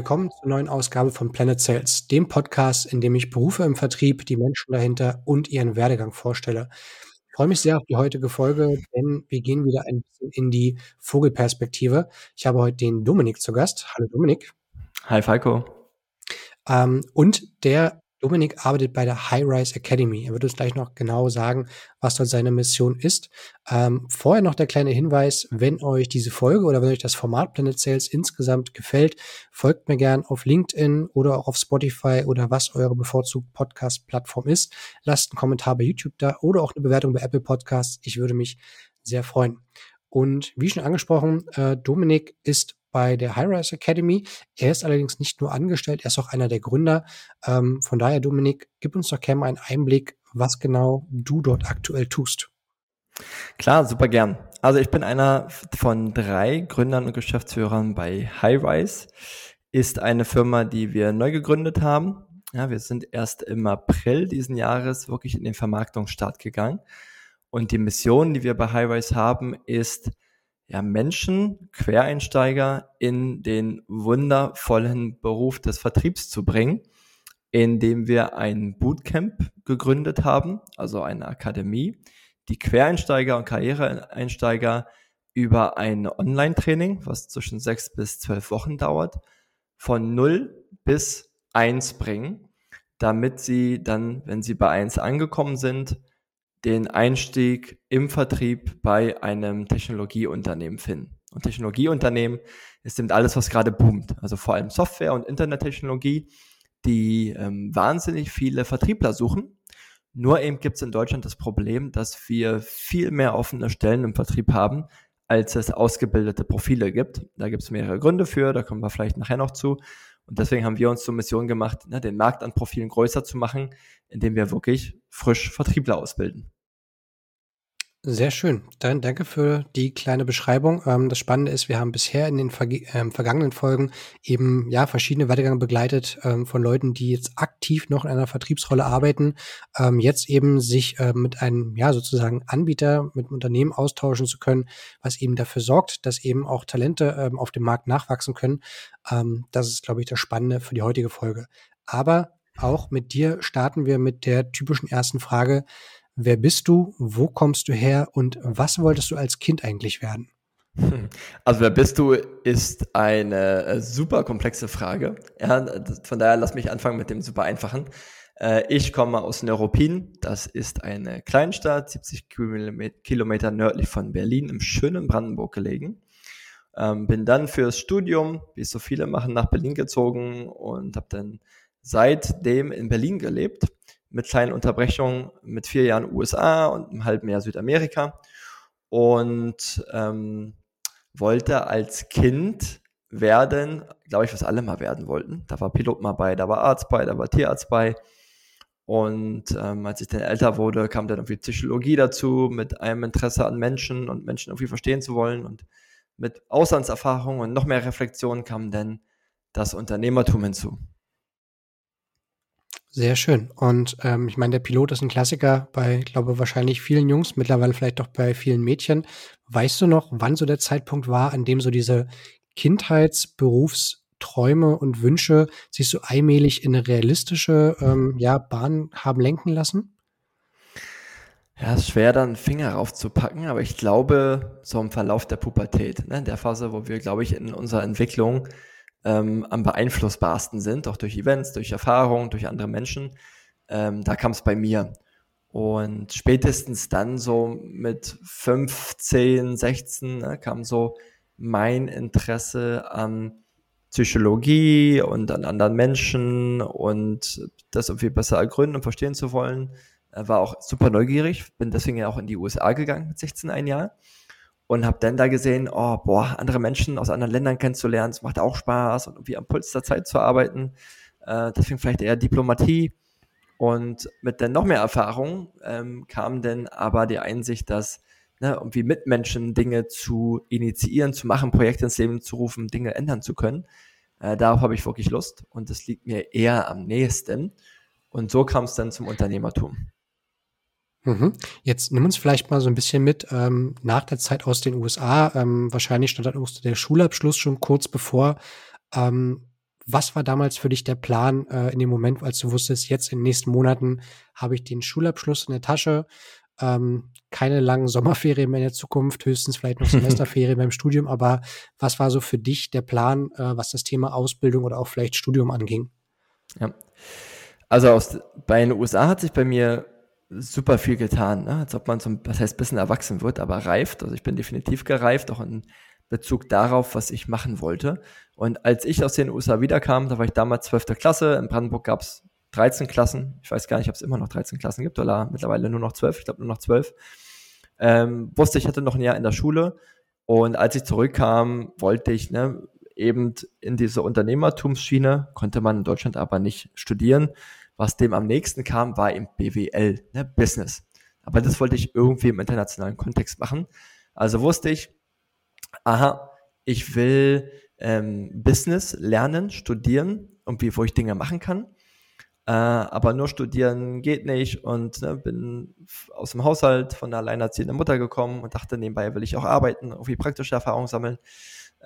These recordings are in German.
Willkommen zur neuen Ausgabe von Planet Sales, dem Podcast, in dem ich Berufe im Vertrieb, die Menschen dahinter und ihren Werdegang vorstelle. Ich freue mich sehr auf die heutige Folge, denn wir gehen wieder ein bisschen in die Vogelperspektive. Ich habe heute den Dominik zu Gast. Hallo Dominik. Hi Falco. Ähm, und der Dominik arbeitet bei der High Rise Academy. Er wird uns gleich noch genau sagen, was dort seine Mission ist. Ähm, vorher noch der kleine Hinweis, wenn euch diese Folge oder wenn euch das Format Planet Sales insgesamt gefällt, folgt mir gern auf LinkedIn oder auch auf Spotify oder was eure bevorzugte Podcast-Plattform ist. Lasst einen Kommentar bei YouTube da oder auch eine Bewertung bei Apple Podcasts. Ich würde mich sehr freuen. Und wie schon angesprochen, äh, Dominik ist bei der High-Rise Academy. Er ist allerdings nicht nur angestellt, er ist auch einer der Gründer. Ähm, von daher, Dominik, gib uns doch gerne mal einen Einblick, was genau du dort aktuell tust. Klar, super gern. Also ich bin einer von drei Gründern und Geschäftsführern bei High-Rise. Ist eine Firma, die wir neu gegründet haben. Ja, wir sind erst im April diesen Jahres wirklich in den Vermarktungsstart gegangen. Und die Mission, die wir bei High-Rise haben, ist, ja, Menschen, Quereinsteiger in den wundervollen Beruf des Vertriebs zu bringen, indem wir ein Bootcamp gegründet haben, also eine Akademie, die Quereinsteiger und Karriereeinsteiger über ein Online-Training, was zwischen sechs bis zwölf Wochen dauert, von null bis eins bringen, damit sie dann, wenn sie bei eins angekommen sind, den Einstieg im Vertrieb bei einem Technologieunternehmen finden. Und Technologieunternehmen ist eben alles, was gerade boomt. Also vor allem Software und Internettechnologie, die ähm, wahnsinnig viele Vertriebler suchen. Nur eben gibt es in Deutschland das Problem, dass wir viel mehr offene Stellen im Vertrieb haben, als es ausgebildete Profile gibt. Da gibt es mehrere Gründe für, da kommen wir vielleicht nachher noch zu. Und deswegen haben wir uns zur Mission gemacht, ne, den Markt an Profilen größer zu machen, indem wir wirklich frisch Vertriebler ausbilden. Sehr schön. Dann danke für die kleine Beschreibung. Ähm, das Spannende ist, wir haben bisher in den ähm, vergangenen Folgen eben ja verschiedene Werdegang begleitet ähm, von Leuten, die jetzt aktiv noch in einer Vertriebsrolle arbeiten, ähm, jetzt eben sich äh, mit einem ja sozusagen Anbieter, mit einem Unternehmen austauschen zu können, was eben dafür sorgt, dass eben auch Talente ähm, auf dem Markt nachwachsen können. Ähm, das ist, glaube ich, das Spannende für die heutige Folge. Aber auch mit dir starten wir mit der typischen ersten Frage. Wer bist du? Wo kommst du her? Und was wolltest du als Kind eigentlich werden? Also wer bist du, ist eine äh, super komplexe Frage. Ja, von daher lass mich anfangen mit dem super einfachen. Äh, ich komme aus Neuruppin. Das ist eine Kleinstadt, 70 Kilometer nördlich von Berlin, im schönen Brandenburg gelegen. Ähm, bin dann fürs Studium, wie es so viele machen, nach Berlin gezogen und habe dann seitdem in Berlin gelebt mit kleinen Unterbrechungen mit vier Jahren USA und einem halben Jahr Südamerika und ähm, wollte als Kind werden, glaube ich, was alle mal werden wollten. Da war Pilot mal bei, da war Arzt bei, da war Tierarzt bei. Und ähm, als ich dann älter wurde, kam dann irgendwie Psychologie dazu, mit einem Interesse an Menschen und Menschen irgendwie verstehen zu wollen. Und mit Auslandserfahrung und noch mehr Reflexion kam dann das Unternehmertum hinzu. Sehr schön. Und ähm, ich meine, der Pilot ist ein Klassiker bei, ich glaube, wahrscheinlich vielen Jungs, mittlerweile vielleicht auch bei vielen Mädchen. Weißt du noch, wann so der Zeitpunkt war, an dem so diese Kindheitsberufsträume und Wünsche sich so allmählich in eine realistische ähm, ja, Bahn haben lenken lassen? Ja, ist schwer, dann Finger raufzupacken, aber ich glaube, so im Verlauf der Pubertät, ne, der Phase, wo wir, glaube ich, in unserer Entwicklung ähm, am beeinflussbarsten sind, auch durch Events, durch Erfahrungen, durch andere Menschen. Ähm, da kam es bei mir. Und spätestens dann so mit 15, 16 ne, kam so mein Interesse an Psychologie und an anderen Menschen und das irgendwie besser ergründen und verstehen zu wollen. War auch super neugierig, bin deswegen ja auch in die USA gegangen mit 16 ein Jahr und habe dann da gesehen, oh, boah, andere Menschen aus anderen Ländern kennenzulernen, es macht auch Spaß und irgendwie am Puls der Zeit zu arbeiten. Äh, deswegen vielleicht eher Diplomatie. Und mit dann noch mehr Erfahrung ähm, kam dann aber die Einsicht, dass ne, irgendwie mit Menschen Dinge zu initiieren, zu machen, Projekte ins Leben zu rufen, Dinge ändern zu können. Äh, darauf habe ich wirklich Lust und das liegt mir eher am nächsten. Und so kam es dann zum Unternehmertum. Mhm. Jetzt nimm uns vielleicht mal so ein bisschen mit ähm, nach der Zeit aus den USA. Ähm, wahrscheinlich stand dann der Schulabschluss schon kurz bevor. Ähm, was war damals für dich der Plan äh, in dem Moment, als du wusstest, jetzt in den nächsten Monaten habe ich den Schulabschluss in der Tasche, ähm, keine langen Sommerferien mehr in der Zukunft, höchstens vielleicht noch Semesterferien beim Studium, aber was war so für dich der Plan, äh, was das Thema Ausbildung oder auch vielleicht Studium anging? Ja. Also aus, bei den USA hat sich bei mir super viel getan, ne? als ob man so, was heißt, bisschen erwachsen wird, aber reift. Also ich bin definitiv gereift, auch in Bezug darauf, was ich machen wollte. Und als ich aus den USA wiederkam, da war ich damals 12. Klasse, in Brandenburg gab es 13 Klassen. Ich weiß gar nicht, ob es immer noch 13 Klassen gibt oder mittlerweile nur noch 12. Ich glaube nur noch 12. Ähm, wusste, ich hatte noch ein Jahr in der Schule. Und als ich zurückkam, wollte ich ne, eben in diese Unternehmertumsschiene, konnte man in Deutschland aber nicht studieren. Was dem am nächsten kam, war im BWL, ne, Business. Aber das wollte ich irgendwie im internationalen Kontext machen. Also wusste ich, aha, ich will ähm, Business lernen, studieren, irgendwie, wo ich Dinge machen kann. Äh, aber nur studieren geht nicht und ne, bin aus dem Haushalt von einer alleinerziehenden Mutter gekommen und dachte, nebenbei will ich auch arbeiten, irgendwie praktische Erfahrung sammeln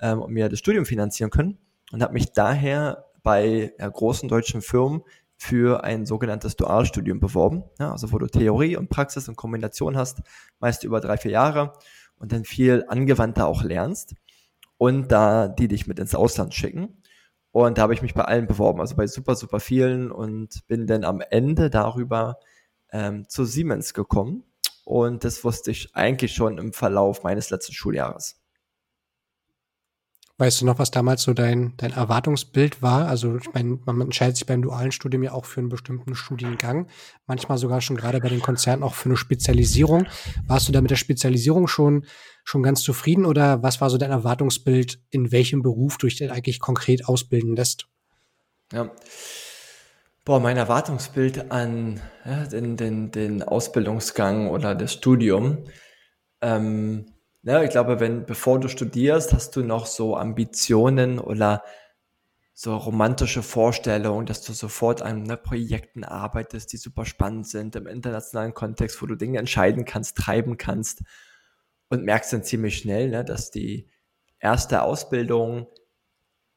ähm, und mir das Studium finanzieren können und habe mich daher bei ja, großen deutschen Firmen für ein sogenanntes Dualstudium beworben, ja, also wo du Theorie und Praxis in Kombination hast, meist über drei, vier Jahre und dann viel angewandter auch lernst und da die dich mit ins Ausland schicken. Und da habe ich mich bei allen beworben, also bei super, super vielen und bin dann am Ende darüber ähm, zu Siemens gekommen. Und das wusste ich eigentlich schon im Verlauf meines letzten Schuljahres. Weißt du noch, was damals so dein, dein Erwartungsbild war? Also, ich meine, man entscheidet sich beim dualen Studium ja auch für einen bestimmten Studiengang, manchmal sogar schon gerade bei den Konzernen auch für eine Spezialisierung. Warst du da mit der Spezialisierung schon, schon ganz zufrieden oder was war so dein Erwartungsbild, in welchem Beruf du dich denn eigentlich konkret ausbilden lässt? Ja. Boah, mein Erwartungsbild an ja, den, den, den Ausbildungsgang oder das Studium. Ähm, ja, ich glaube, wenn, bevor du studierst, hast du noch so Ambitionen oder so romantische Vorstellungen, dass du sofort an ne, Projekten arbeitest, die super spannend sind im internationalen Kontext, wo du Dinge entscheiden kannst, treiben kannst und merkst dann ziemlich schnell, ne, dass die erste Ausbildung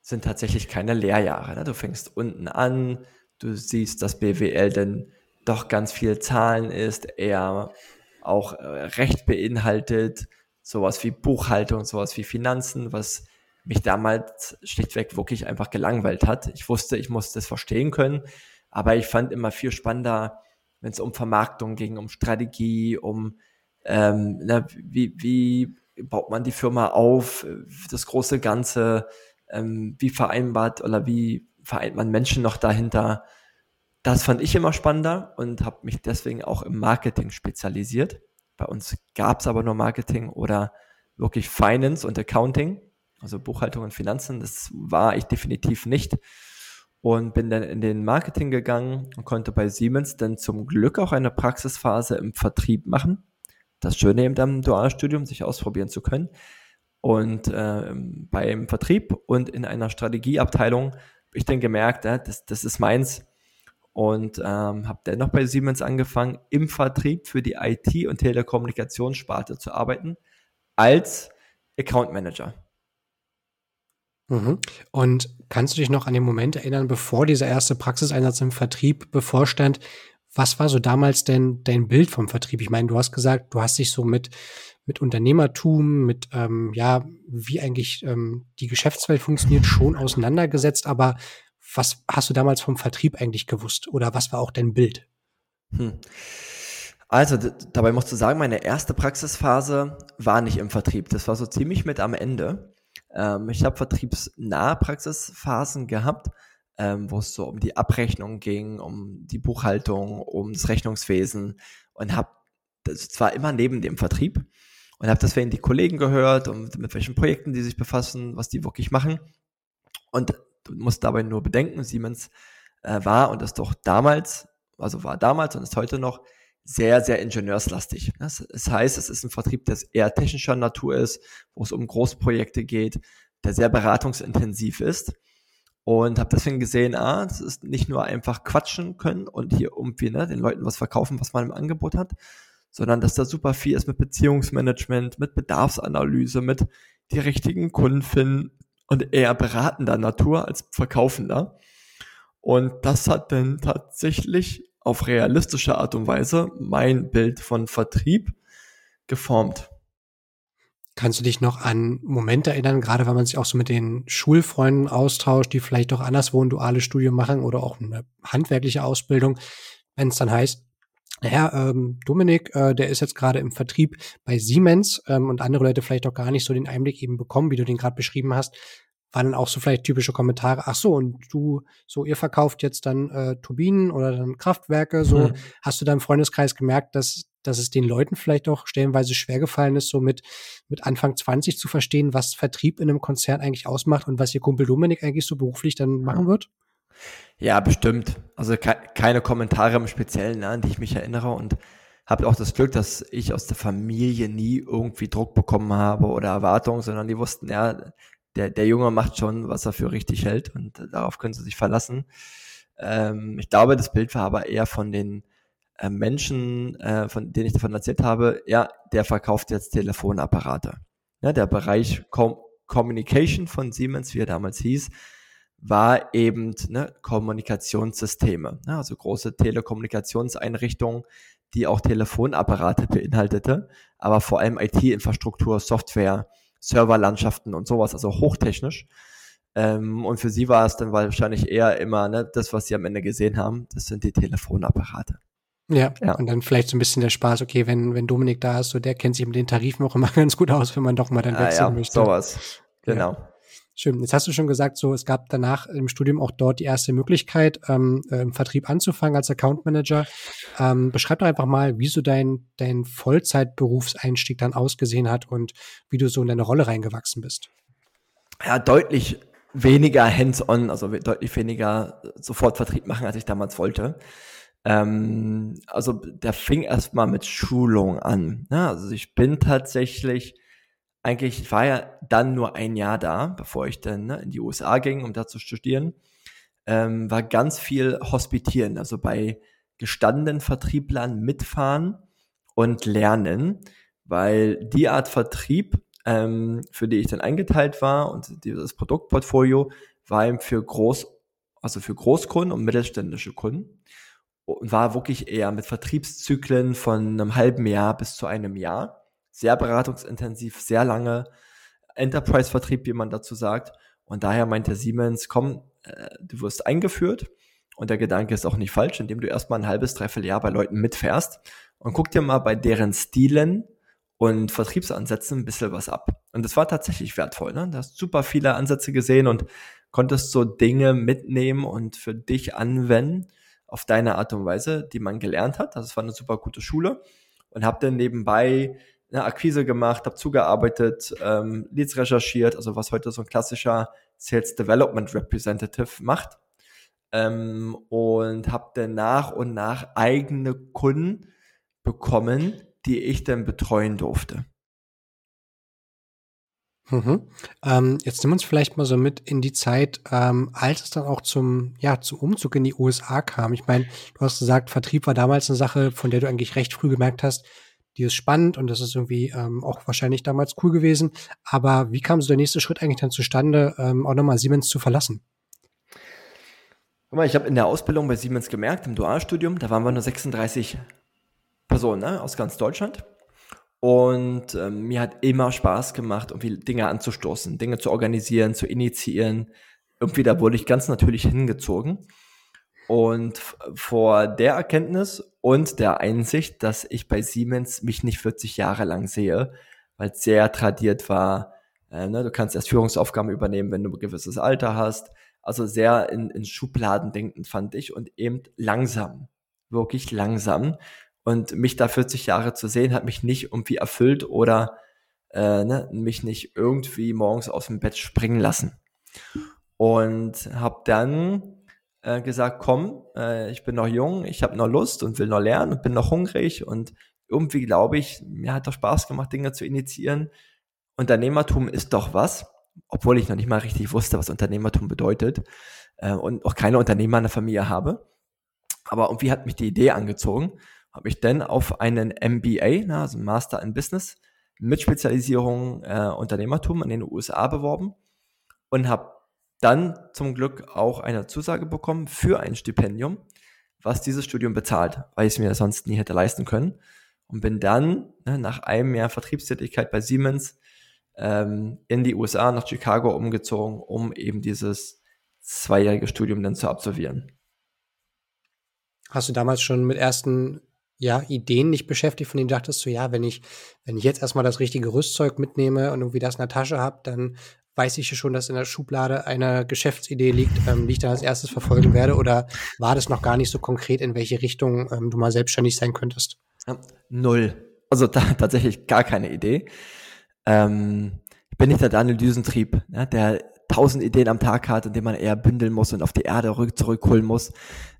sind tatsächlich keine Lehrjahre. Ne? Du fängst unten an, du siehst, dass BWL dann doch ganz viel Zahlen ist, eher auch äh, Recht beinhaltet, sowas wie Buchhaltung, sowas wie Finanzen, was mich damals schlichtweg wirklich einfach gelangweilt hat. Ich wusste, ich musste das verstehen können, aber ich fand immer viel spannender, wenn es um Vermarktung ging, um Strategie, um ähm, na, wie, wie baut man die Firma auf, das große Ganze, ähm, wie vereinbart oder wie vereint man Menschen noch dahinter. Das fand ich immer spannender und habe mich deswegen auch im Marketing spezialisiert. Bei uns gab es aber nur Marketing oder wirklich Finance und Accounting, also Buchhaltung und Finanzen. Das war ich definitiv nicht. Und bin dann in den Marketing gegangen und konnte bei Siemens dann zum Glück auch eine Praxisphase im Vertrieb machen. Das Schöne eben am Dualstudium, sich ausprobieren zu können. Und äh, beim Vertrieb und in einer Strategieabteilung habe ich dann gemerkt, ja, das, das ist meins und ähm, habe dennoch bei Siemens angefangen, im Vertrieb für die IT- und Telekommunikationssparte zu arbeiten, als Account Manager. Mhm. Und kannst du dich noch an den Moment erinnern, bevor dieser erste Praxiseinsatz im Vertrieb bevorstand? Was war so damals denn dein Bild vom Vertrieb? Ich meine, du hast gesagt, du hast dich so mit, mit Unternehmertum, mit, ähm, ja, wie eigentlich ähm, die Geschäftswelt funktioniert, schon auseinandergesetzt, aber was hast du damals vom Vertrieb eigentlich gewusst oder was war auch dein Bild? Hm. Also, dabei musst du sagen, meine erste Praxisphase war nicht im Vertrieb. Das war so ziemlich mit am Ende. Ähm, ich habe vertriebsnahe Praxisphasen gehabt, ähm, wo es so um die Abrechnung ging, um die Buchhaltung, um das Rechnungswesen und habe das zwar immer neben dem Vertrieb und habe deswegen die Kollegen gehört und mit welchen Projekten die sich befassen, was die wirklich machen. Und Du musst dabei nur bedenken, Siemens äh, war und ist doch damals, also war damals und ist heute noch sehr, sehr ingenieurslastig. Das, das heißt, es ist ein Vertrieb, der eher technischer Natur ist, wo es um Großprojekte geht, der sehr beratungsintensiv ist. Und habe deswegen gesehen, ah, es ist nicht nur einfach quatschen können und hier irgendwie ne, den Leuten was verkaufen, was man im Angebot hat, sondern dass da super viel ist mit Beziehungsmanagement, mit Bedarfsanalyse, mit die richtigen Kunden finden und eher beratender Natur als verkaufender. Und das hat dann tatsächlich auf realistische Art und Weise mein Bild von Vertrieb geformt. Kannst du dich noch an Momente erinnern, gerade wenn man sich auch so mit den Schulfreunden austauscht, die vielleicht auch anderswo ein duales Studium machen oder auch eine handwerkliche Ausbildung, wenn es dann heißt, naja, ähm, Dominik, äh, der ist jetzt gerade im Vertrieb bei Siemens ähm, und andere Leute vielleicht auch gar nicht so den Einblick eben bekommen, wie du den gerade beschrieben hast waren dann auch so vielleicht typische Kommentare, ach so, und du, so, ihr verkauft jetzt dann äh, Turbinen oder dann Kraftwerke, so, mhm. hast du da im Freundeskreis gemerkt, dass, dass es den Leuten vielleicht auch stellenweise schwer gefallen ist, so mit, mit Anfang 20 zu verstehen, was Vertrieb in einem Konzern eigentlich ausmacht und was ihr Kumpel Dominik eigentlich so beruflich dann machen wird? Ja, bestimmt. Also ke keine Kommentare im Speziellen, ne, an die ich mich erinnere und habe auch das Glück, dass ich aus der Familie nie irgendwie Druck bekommen habe oder Erwartungen, sondern die wussten, ja, der, der Junge macht schon, was er für richtig hält und darauf können sie sich verlassen. Ähm, ich glaube, das Bild war aber eher von den äh, Menschen, äh, von denen ich davon erzählt habe, ja, der verkauft jetzt Telefonapparate. Ja, der Bereich Com Communication von Siemens, wie er damals hieß, war eben ne, Kommunikationssysteme, ne, also große Telekommunikationseinrichtungen, die auch Telefonapparate beinhaltete, aber vor allem IT-Infrastruktur, Software, Serverlandschaften und sowas, also hochtechnisch. Ähm, und für sie war es dann wahrscheinlich eher immer ne, das, was sie am Ende gesehen haben, das sind die Telefonapparate. Ja, ja, und dann vielleicht so ein bisschen der Spaß, okay, wenn, wenn Dominik da ist, so der kennt sich mit den Tarifen auch immer ganz gut aus, wenn man doch mal dann wechseln ja, ja, möchte. sowas. Genau. Ja. Schön. Jetzt hast du schon gesagt, so es gab danach im Studium auch dort die erste Möglichkeit, ähm, äh, im Vertrieb anzufangen als Account Manager. Ähm, beschreib doch einfach mal, wie so dein, dein Vollzeitberufseinstieg dann ausgesehen hat und wie du so in deine Rolle reingewachsen bist. Ja, deutlich weniger hands-on, also deutlich weniger sofort Vertrieb machen, als ich damals wollte. Ähm, also der fing erstmal mit Schulung an. Ja, also ich bin tatsächlich eigentlich, ich war ja dann nur ein Jahr da, bevor ich dann ne, in die USA ging, um da zu studieren, ähm, war ganz viel Hospitieren, also bei gestandenen Vertrieblern mitfahren und lernen, weil die Art Vertrieb, ähm, für die ich dann eingeteilt war und dieses Produktportfolio war eben für Groß, also für Großkunden und mittelständische Kunden und war wirklich eher mit Vertriebszyklen von einem halben Jahr bis zu einem Jahr sehr beratungsintensiv, sehr lange Enterprise-Vertrieb, wie man dazu sagt. Und daher meinte Siemens, komm, äh, du wirst eingeführt. Und der Gedanke ist auch nicht falsch, indem du erstmal ein halbes, dreiviertel Jahr bei Leuten mitfährst und guck dir mal bei deren Stilen und Vertriebsansätzen ein bisschen was ab. Und das war tatsächlich wertvoll. Ne? Du hast super viele Ansätze gesehen und konntest so Dinge mitnehmen und für dich anwenden auf deine Art und Weise, die man gelernt hat. Das war eine super gute Schule und habe dann nebenbei eine Akquise gemacht, habe zugearbeitet, ähm, Leads recherchiert, also was heute so ein klassischer Sales Development Representative macht. Ähm, und habe dann nach und nach eigene Kunden bekommen, die ich dann betreuen durfte. Mhm. Ähm, jetzt nimm uns vielleicht mal so mit in die Zeit, ähm, als es dann auch zum, ja, zum Umzug in die USA kam. Ich meine, du hast gesagt, Vertrieb war damals eine Sache, von der du eigentlich recht früh gemerkt hast, die ist spannend und das ist irgendwie ähm, auch wahrscheinlich damals cool gewesen. Aber wie kam so der nächste Schritt eigentlich dann zustande, ähm, auch nochmal Siemens zu verlassen? Ich habe in der Ausbildung bei Siemens gemerkt, im Dualstudium, da waren wir nur 36 Personen ne, aus ganz Deutschland. Und ähm, mir hat immer Spaß gemacht, irgendwie Dinge anzustoßen, Dinge zu organisieren, zu initiieren. Irgendwie da wurde ich ganz natürlich hingezogen. Und vor der Erkenntnis und der Einsicht, dass ich bei Siemens mich nicht 40 Jahre lang sehe, weil es sehr tradiert war, äh, ne, du kannst erst Führungsaufgaben übernehmen, wenn du ein gewisses Alter hast. Also sehr in, in Schubladen denken fand ich und eben langsam, wirklich langsam. Und mich da 40 Jahre zu sehen, hat mich nicht irgendwie erfüllt oder äh, ne, mich nicht irgendwie morgens aus dem Bett springen lassen. Und habe dann äh, gesagt, komm, äh, ich bin noch jung, ich habe noch Lust und will noch lernen und bin noch hungrig und irgendwie glaube ich, mir hat doch Spaß gemacht, Dinge zu initiieren. Unternehmertum ist doch was, obwohl ich noch nicht mal richtig wusste, was Unternehmertum bedeutet äh, und auch keine Unternehmer in der Familie habe. Aber irgendwie hat mich die Idee angezogen. habe ich dann auf einen MBA, na, also Master in Business, mit Spezialisierung äh, Unternehmertum in den USA beworben und habe dann zum Glück auch eine Zusage bekommen für ein Stipendium, was dieses Studium bezahlt, weil ich es mir sonst nie hätte leisten können. Und bin dann ne, nach einem Jahr Vertriebstätigkeit bei Siemens ähm, in die USA, nach Chicago umgezogen, um eben dieses zweijährige Studium dann zu absolvieren. Hast du damals schon mit ersten ja, Ideen nicht beschäftigt, von denen dachtest du, ja, wenn ich, wenn ich jetzt erstmal das richtige Rüstzeug mitnehme und irgendwie das in der Tasche habe, dann weiß ich schon, dass in der Schublade eine Geschäftsidee liegt, ähm, die ich dann als erstes verfolgen werde? Oder war das noch gar nicht so konkret, in welche Richtung ähm, du mal selbstständig sein könntest? Null. Also da, tatsächlich gar keine Idee. Ähm, ich bin nicht der Daniel Düsentrieb, ne, der tausend Ideen am Tag hat und den man eher bündeln muss und auf die Erde zurückholen muss,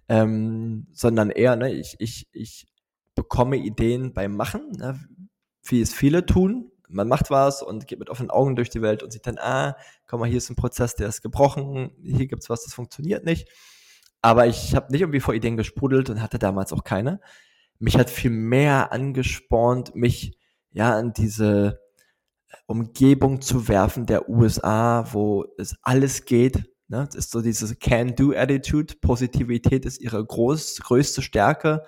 ähm, sondern eher, ne, ich, ich, ich bekomme Ideen beim Machen, ne, wie es viele tun, man macht was und geht mit offenen Augen durch die Welt und sieht dann, ah, komm mal, hier ist ein Prozess, der ist gebrochen, hier gibt's was, das funktioniert nicht. Aber ich habe nicht irgendwie vor Ideen gesprudelt und hatte damals auch keine. Mich hat viel mehr angespornt, mich ja an diese Umgebung zu werfen der USA, wo es alles geht. Ne? Das ist so diese Can-Do-Attitude. Positivität ist ihre groß, größte Stärke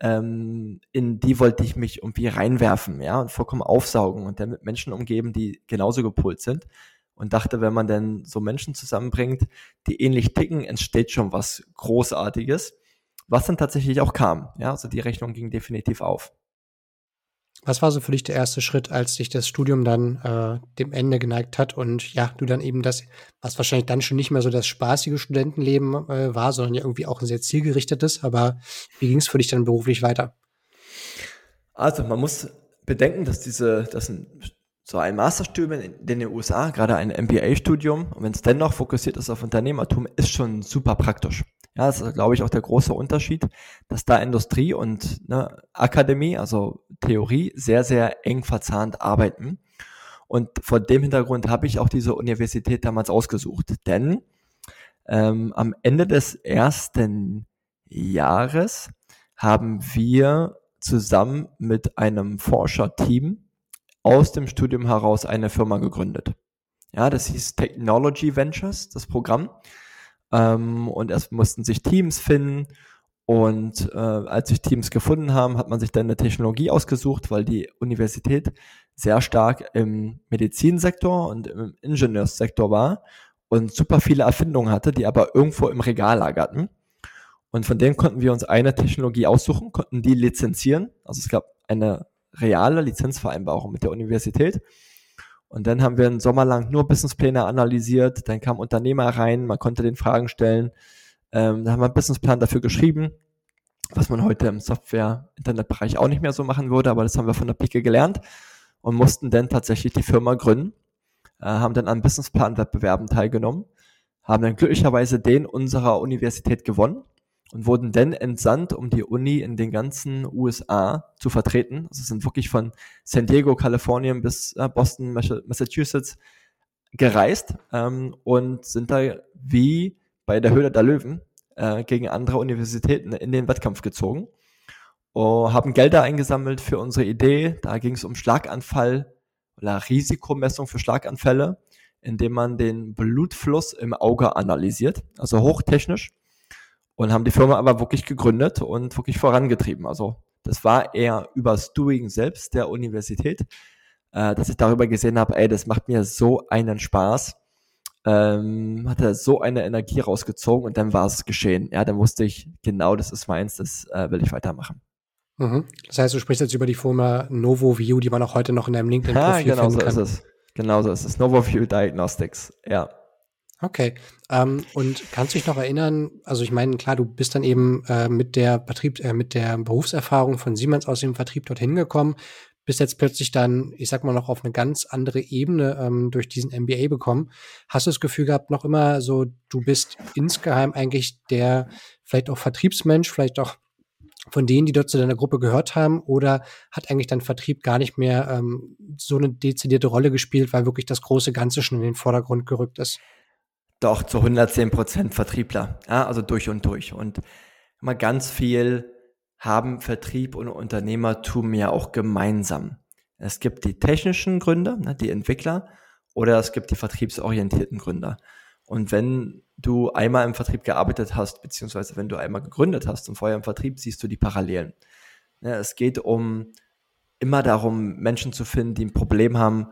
ähm, in die wollte ich mich irgendwie reinwerfen, ja, und vollkommen aufsaugen und dann mit Menschen umgeben, die genauso gepolt sind. Und dachte, wenn man denn so Menschen zusammenbringt, die ähnlich ticken, entsteht schon was Großartiges, was dann tatsächlich auch kam. Ja, also die Rechnung ging definitiv auf. Was war so für dich der erste Schritt, als sich das Studium dann äh, dem Ende geneigt hat und ja, du dann eben das, was wahrscheinlich dann schon nicht mehr so das spaßige Studentenleben äh, war, sondern ja irgendwie auch ein sehr zielgerichtetes, aber wie ging es für dich dann beruflich weiter? Also man muss bedenken, dass diese, dass ein, so ein Masterstudium in den USA, gerade ein MBA-Studium, und wenn es dennoch fokussiert ist auf Unternehmertum, ist schon super praktisch. Ja, das ist, glaube ich, auch der große Unterschied, dass da Industrie und ne, Akademie, also Theorie, sehr, sehr eng verzahnt arbeiten. Und vor dem Hintergrund habe ich auch diese Universität damals ausgesucht. Denn ähm, am Ende des ersten Jahres haben wir zusammen mit einem Forscherteam aus dem Studium heraus eine Firma gegründet. Ja, das hieß Technology Ventures, das Programm. Ähm, und erst mussten sich Teams finden. Und äh, als sich Teams gefunden haben, hat man sich dann eine Technologie ausgesucht, weil die Universität sehr stark im Medizinsektor und im Ingenieurssektor war und super viele Erfindungen hatte, die aber irgendwo im Regal lagerten. Und von denen konnten wir uns eine Technologie aussuchen, konnten die lizenzieren. Also es gab eine reale Lizenzvereinbarung mit der Universität und dann haben wir einen Sommer lang nur Businesspläne analysiert. Dann kamen Unternehmer rein, man konnte den Fragen stellen. Ähm, dann haben wir einen Businessplan dafür geschrieben, was man heute im Software-Internetbereich auch nicht mehr so machen würde, aber das haben wir von der Pike gelernt und mussten dann tatsächlich die Firma gründen, äh, haben dann an Businessplan-Wettbewerben teilgenommen, haben dann glücklicherweise den unserer Universität gewonnen und wurden dann entsandt, um die Uni in den ganzen USA zu vertreten. Also sind wirklich von San Diego, Kalifornien bis äh, Boston, Massachusetts gereist ähm, und sind da wie bei der Höhle der Löwen äh, gegen andere Universitäten in den Wettkampf gezogen. Und haben Gelder eingesammelt für unsere Idee. Da ging es um Schlaganfall oder Risikomessung für Schlaganfälle, indem man den Blutfluss im Auge analysiert, also hochtechnisch und haben die Firma aber wirklich gegründet und wirklich vorangetrieben. Also das war eher übers Doing selbst der Universität, äh, dass ich darüber gesehen habe, ey, das macht mir so einen Spaß, ähm, hat er so eine Energie rausgezogen und dann war es geschehen. Ja, dann wusste ich, genau das ist meins, das äh, will ich weitermachen. Mhm. Das heißt, du sprichst jetzt über die Firma NovoView, die man auch heute noch in deinem LinkedIn-Profil ja, genau finden so kann. Ist es. Genau so ist es. NovoView Diagnostics, ja. Okay. Ähm, und kannst du dich noch erinnern, also ich meine, klar, du bist dann eben äh, mit der Vertrieb, äh, mit der Berufserfahrung von Siemens aus dem Vertrieb dorthin gekommen, bist jetzt plötzlich dann, ich sag mal, noch auf eine ganz andere Ebene ähm, durch diesen MBA bekommen. Hast du das Gefühl gehabt, noch immer so, du bist insgeheim eigentlich der vielleicht auch Vertriebsmensch, vielleicht auch von denen, die dort zu deiner Gruppe gehört haben, oder hat eigentlich dein Vertrieb gar nicht mehr ähm, so eine dezidierte Rolle gespielt, weil wirklich das große Ganze schon in den Vordergrund gerückt ist? Doch, zu 110 Prozent Vertriebler. Ja, also durch und durch. Und immer ganz viel haben Vertrieb und Unternehmertum ja auch gemeinsam. Es gibt die technischen Gründer, ne, die Entwickler, oder es gibt die vertriebsorientierten Gründer. Und wenn du einmal im Vertrieb gearbeitet hast, beziehungsweise wenn du einmal gegründet hast und vorher im Vertrieb, siehst du die Parallelen. Ja, ne, es geht um immer darum, Menschen zu finden, die ein Problem haben,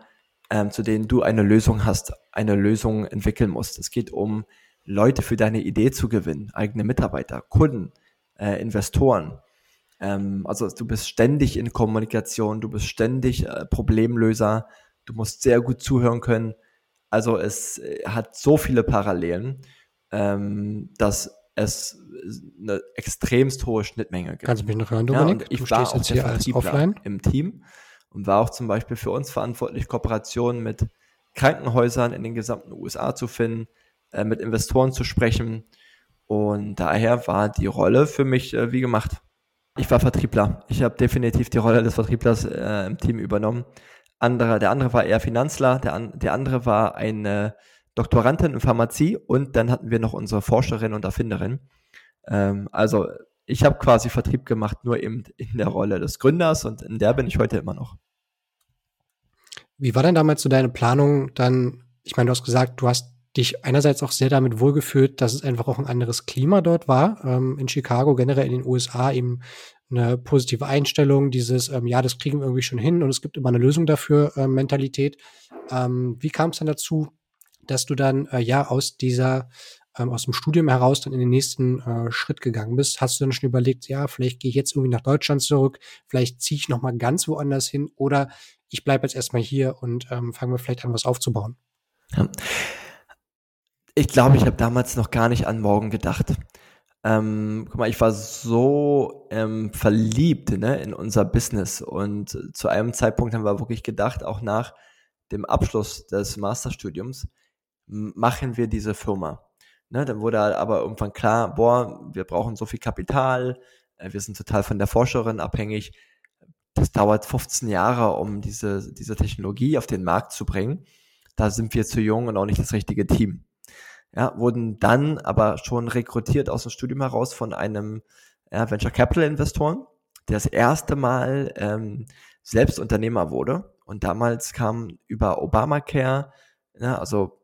ähm, zu denen du eine Lösung hast, eine Lösung entwickeln musst. Es geht um Leute für deine Idee zu gewinnen, eigene Mitarbeiter, Kunden, äh, Investoren. Ähm, also du bist ständig in Kommunikation, du bist ständig äh, Problemlöser, du musst sehr gut zuhören können. Also es äh, hat so viele Parallelen, ähm, dass es eine extremst hohe Schnittmenge gibt. Kannst du mich noch hören, Dominik? Ja, ich du war auch jetzt hier als offline im Team und war auch zum Beispiel für uns verantwortlich, Kooperationen mit Krankenhäusern in den gesamten USA zu finden, äh, mit Investoren zu sprechen. Und daher war die Rolle für mich äh, wie gemacht. Ich war Vertriebler. Ich habe definitiv die Rolle des Vertrieblers äh, im Team übernommen. Andere, der andere war eher Finanzler, der, an, der andere war eine Doktorandin in Pharmazie und dann hatten wir noch unsere Forscherin und Erfinderin. Ähm, also ich habe quasi Vertrieb gemacht, nur eben in der Rolle des Gründers und in der bin ich heute immer noch. Wie war denn damals so deine Planung dann? Ich meine, du hast gesagt, du hast dich einerseits auch sehr damit wohlgefühlt, dass es einfach auch ein anderes Klima dort war. Ähm, in Chicago, generell in den USA eben eine positive Einstellung, dieses, ähm, ja, das kriegen wir irgendwie schon hin und es gibt immer eine Lösung dafür, äh, Mentalität. Ähm, wie kam es dann dazu, dass du dann äh, ja aus dieser, ähm, aus dem Studium heraus dann in den nächsten äh, Schritt gegangen bist? Hast du dann schon überlegt, ja, vielleicht gehe ich jetzt irgendwie nach Deutschland zurück, vielleicht ziehe ich nochmal ganz woanders hin oder ich bleibe jetzt erstmal hier und ähm, fangen wir vielleicht an, was aufzubauen? Ja. Ich glaube, ich habe damals noch gar nicht an morgen gedacht. Ähm, guck mal, ich war so ähm, verliebt ne, in unser Business und zu einem Zeitpunkt haben wir wirklich gedacht, auch nach dem Abschluss des Masterstudiums, machen wir diese Firma. Ne, dann wurde aber irgendwann klar, boah, wir brauchen so viel Kapital, äh, wir sind total von der Forscherin abhängig. Das dauert 15 Jahre, um diese, diese Technologie auf den Markt zu bringen. Da sind wir zu jung und auch nicht das richtige Team ja, wurden dann aber schon rekrutiert aus dem Studium heraus von einem ja, Venture Capital Investoren, der das erste Mal ähm, selbst Unternehmer wurde. Und damals kam über Obamacare, ja, also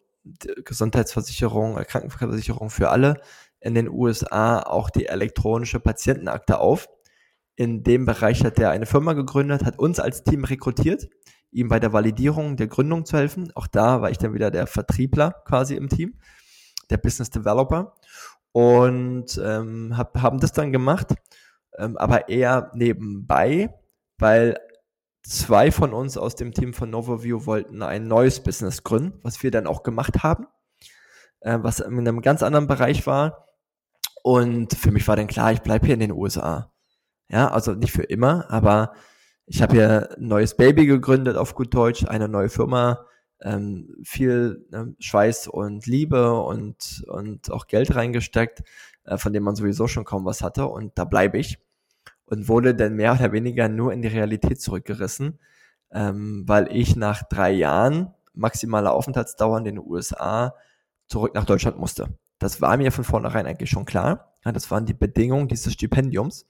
Gesundheitsversicherung, Krankenversicherung für alle in den USA auch die elektronische Patientenakte auf. In dem Bereich hat er eine Firma gegründet, hat uns als Team rekrutiert, ihm bei der Validierung der Gründung zu helfen. Auch da war ich dann wieder der Vertriebler quasi im Team der Business Developer und ähm, hab, haben das dann gemacht, ähm, aber eher nebenbei, weil zwei von uns aus dem Team von Novoview wollten ein neues Business gründen, was wir dann auch gemacht haben, äh, was in einem ganz anderen Bereich war. Und für mich war dann klar, ich bleibe hier in den USA. Ja, also nicht für immer, aber ich habe hier ein neues Baby gegründet auf gut Deutsch, eine neue Firma ähm, viel ne, Schweiß und Liebe und, und auch Geld reingesteckt, äh, von dem man sowieso schon kaum was hatte. Und da bleibe ich. Und wurde dann mehr oder weniger nur in die Realität zurückgerissen, ähm, weil ich nach drei Jahren maximaler Aufenthaltsdauer in den USA zurück nach Deutschland musste. Das war mir von vornherein eigentlich schon klar. Ja, das waren die Bedingungen dieses Stipendiums.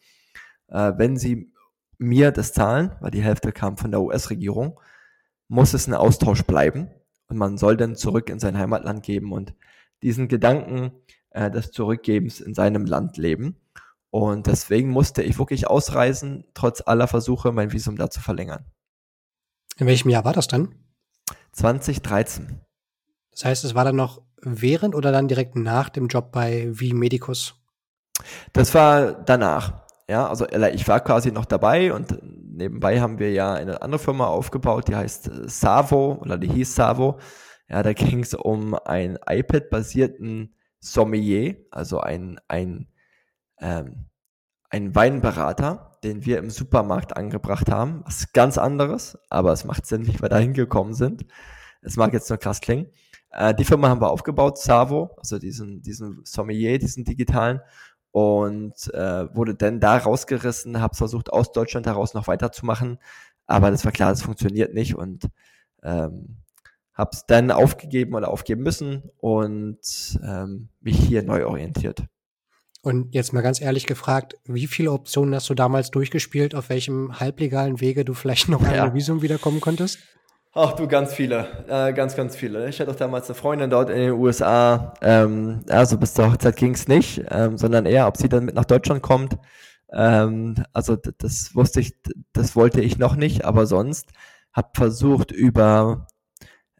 Äh, wenn sie mir das zahlen, weil die Hälfte kam von der US-Regierung, muss es ein Austausch bleiben und man soll dann zurück in sein Heimatland geben und diesen Gedanken äh, des Zurückgebens in seinem Land leben. Und deswegen musste ich wirklich ausreisen, trotz aller Versuche, mein Visum da zu verlängern. In welchem Jahr war das dann? 2013. Das heißt, es war dann noch während oder dann direkt nach dem Job bei V Medicus? Das war danach. Ja, also ich war quasi noch dabei und nebenbei haben wir ja eine andere Firma aufgebaut, die heißt äh, Savo oder die hieß Savo. Ja, da ging es um einen iPad-basierten Sommelier, also ein, ein, ähm, ein Weinberater, den wir im Supermarkt angebracht haben. Was ganz anderes, aber es macht Sinn, wie wir da hingekommen sind. Es mag jetzt nur krass klingen. Äh, die Firma haben wir aufgebaut, Savo, also diesen, diesen Sommelier, diesen digitalen und äh, wurde dann da rausgerissen, habe versucht aus Deutschland heraus noch weiterzumachen, aber das war klar, das funktioniert nicht und ähm, habe es dann aufgegeben oder aufgeben müssen und ähm, mich hier neu orientiert. Und jetzt mal ganz ehrlich gefragt, wie viele Optionen hast du damals durchgespielt, auf welchem halblegalen Wege du vielleicht noch an ja. Visum wiederkommen konntest? Ach du, ganz viele, äh, ganz, ganz viele. Ich hatte auch damals eine Freundin dort in den USA. Ähm, also bis zur Hochzeit ging es nicht, ähm, sondern eher, ob sie dann mit nach Deutschland kommt. Ähm, also das wusste ich, das wollte ich noch nicht, aber sonst habe versucht über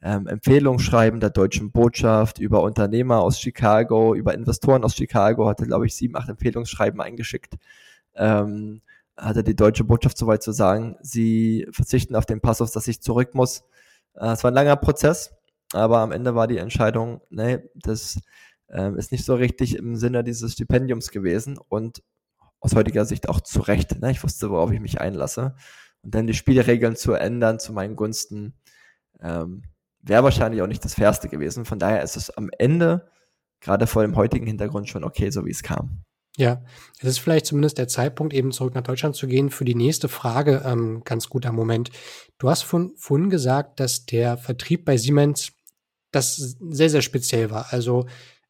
ähm, Empfehlungsschreiben der deutschen Botschaft, über Unternehmer aus Chicago, über Investoren aus Chicago, hatte, glaube ich, sieben, acht Empfehlungsschreiben eingeschickt. Ähm, hatte die deutsche Botschaft soweit zu sagen, sie verzichten auf den Passus, dass ich zurück muss. Äh, es war ein langer Prozess, aber am Ende war die Entscheidung, nee, das äh, ist nicht so richtig im Sinne dieses Stipendiums gewesen und aus heutiger Sicht auch zu Recht. Ne? Ich wusste, worauf ich mich einlasse. Und dann die Spielregeln zu ändern zu meinen Gunsten, ähm, wäre wahrscheinlich auch nicht das Fairste gewesen. Von daher ist es am Ende, gerade vor dem heutigen Hintergrund, schon okay, so wie es kam. Ja, es ist vielleicht zumindest der Zeitpunkt, eben zurück nach Deutschland zu gehen, für die nächste Frage ähm, ganz guter Moment. Du hast von, vorhin gesagt, dass der Vertrieb bei Siemens das sehr, sehr speziell war. Also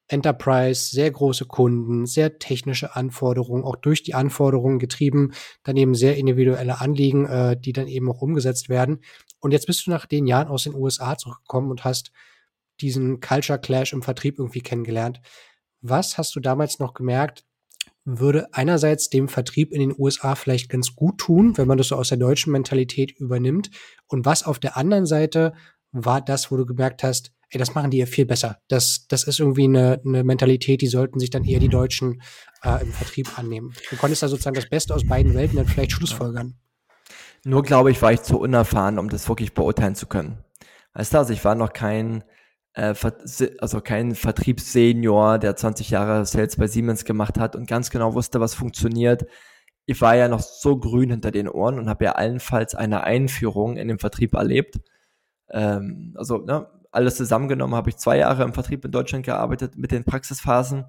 Enterprise, sehr große Kunden, sehr technische Anforderungen, auch durch die Anforderungen getrieben, dann eben sehr individuelle Anliegen, äh, die dann eben auch umgesetzt werden. Und jetzt bist du nach den Jahren aus den USA zurückgekommen und hast diesen Culture Clash im Vertrieb irgendwie kennengelernt. Was hast du damals noch gemerkt, würde einerseits dem Vertrieb in den USA vielleicht ganz gut tun, wenn man das so aus der deutschen Mentalität übernimmt. Und was auf der anderen Seite war das, wo du gemerkt hast, ey, das machen die ja viel besser. Das, das ist irgendwie eine, eine Mentalität, die sollten sich dann eher die Deutschen äh, im Vertrieb annehmen. Du konntest da sozusagen das Beste aus beiden Welten dann vielleicht schlussfolgern. Nur glaube ich, war ich zu unerfahren, um das wirklich beurteilen zu können. Weißt du, also ich war noch kein äh, also kein Vertriebssenior, der 20 Jahre Sales bei Siemens gemacht hat und ganz genau wusste, was funktioniert. Ich war ja noch so grün hinter den Ohren und habe ja allenfalls eine Einführung in den Vertrieb erlebt. Ähm, also ne, alles zusammengenommen habe ich zwei Jahre im Vertrieb in Deutschland gearbeitet mit den Praxisphasen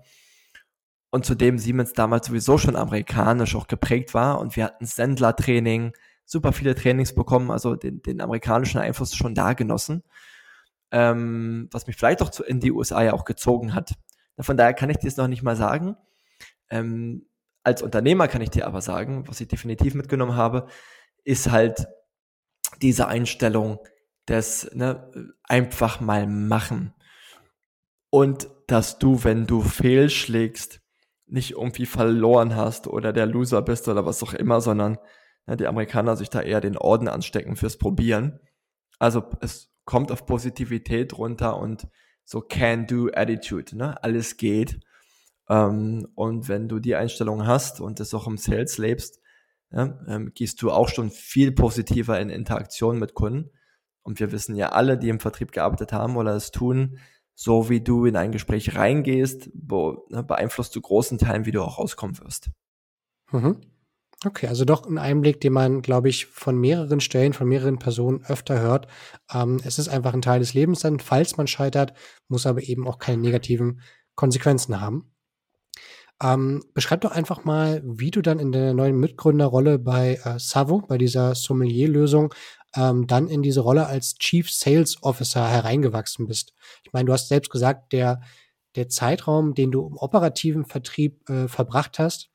und zudem Siemens damals sowieso schon amerikanisch auch geprägt war und wir hatten Sendler-Training, super viele Trainings bekommen, also den, den amerikanischen Einfluss schon da genossen ähm, was mich vielleicht auch zu, in die USA ja auch gezogen hat. Von daher kann ich dir es noch nicht mal sagen. Ähm, als Unternehmer kann ich dir aber sagen, was ich definitiv mitgenommen habe, ist halt diese Einstellung des ne, einfach mal machen. Und dass du, wenn du fehlschlägst, nicht irgendwie verloren hast oder der Loser bist oder was auch immer, sondern ne, die Amerikaner sich da eher den Orden anstecken fürs Probieren. Also es kommt auf Positivität runter und so Can-Do-Attitude, ne? Alles geht. Ähm, und wenn du die Einstellung hast und das auch im Sales lebst, ja, ähm, gehst du auch schon viel positiver in Interaktion mit Kunden. Und wir wissen ja alle, die im Vertrieb gearbeitet haben oder es tun, so wie du in ein Gespräch reingehst, wo, ne, beeinflusst du großen Teilen, wie du auch rauskommen wirst. Mhm. Okay, also doch ein Einblick, den man, glaube ich, von mehreren Stellen, von mehreren Personen öfter hört. Ähm, es ist einfach ein Teil des Lebens dann, falls man scheitert, muss aber eben auch keine negativen Konsequenzen haben. Ähm, beschreib doch einfach mal, wie du dann in der neuen Mitgründerrolle bei äh, Savo, bei dieser Sommelier-Lösung, ähm, dann in diese Rolle als Chief Sales Officer hereingewachsen bist. Ich meine, du hast selbst gesagt, der, der Zeitraum, den du im operativen Vertrieb äh, verbracht hast,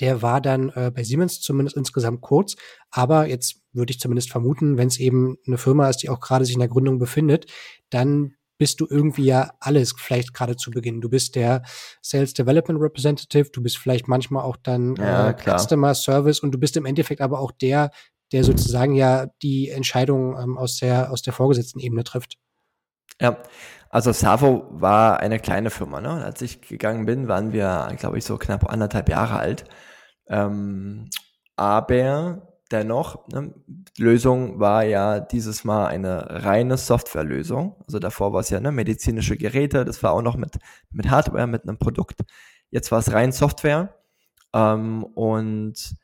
der war dann äh, bei Siemens zumindest insgesamt kurz. Aber jetzt würde ich zumindest vermuten, wenn es eben eine Firma ist, die auch gerade sich in der Gründung befindet, dann bist du irgendwie ja alles vielleicht gerade zu Beginn. Du bist der Sales Development Representative, du bist vielleicht manchmal auch dann ja, äh, Customer Service und du bist im Endeffekt aber auch der, der sozusagen ja die Entscheidung ähm, aus der aus der vorgesetzten Ebene trifft. Ja, also Savo war eine kleine Firma. Ne? Als ich gegangen bin, waren wir, glaube ich, so knapp anderthalb Jahre alt. Ähm, aber dennoch, ne, Lösung war ja dieses Mal eine reine Softwarelösung. Also davor war es ja ne, medizinische Geräte, das war auch noch mit, mit Hardware, mit einem Produkt. Jetzt war es rein Software. Ähm, und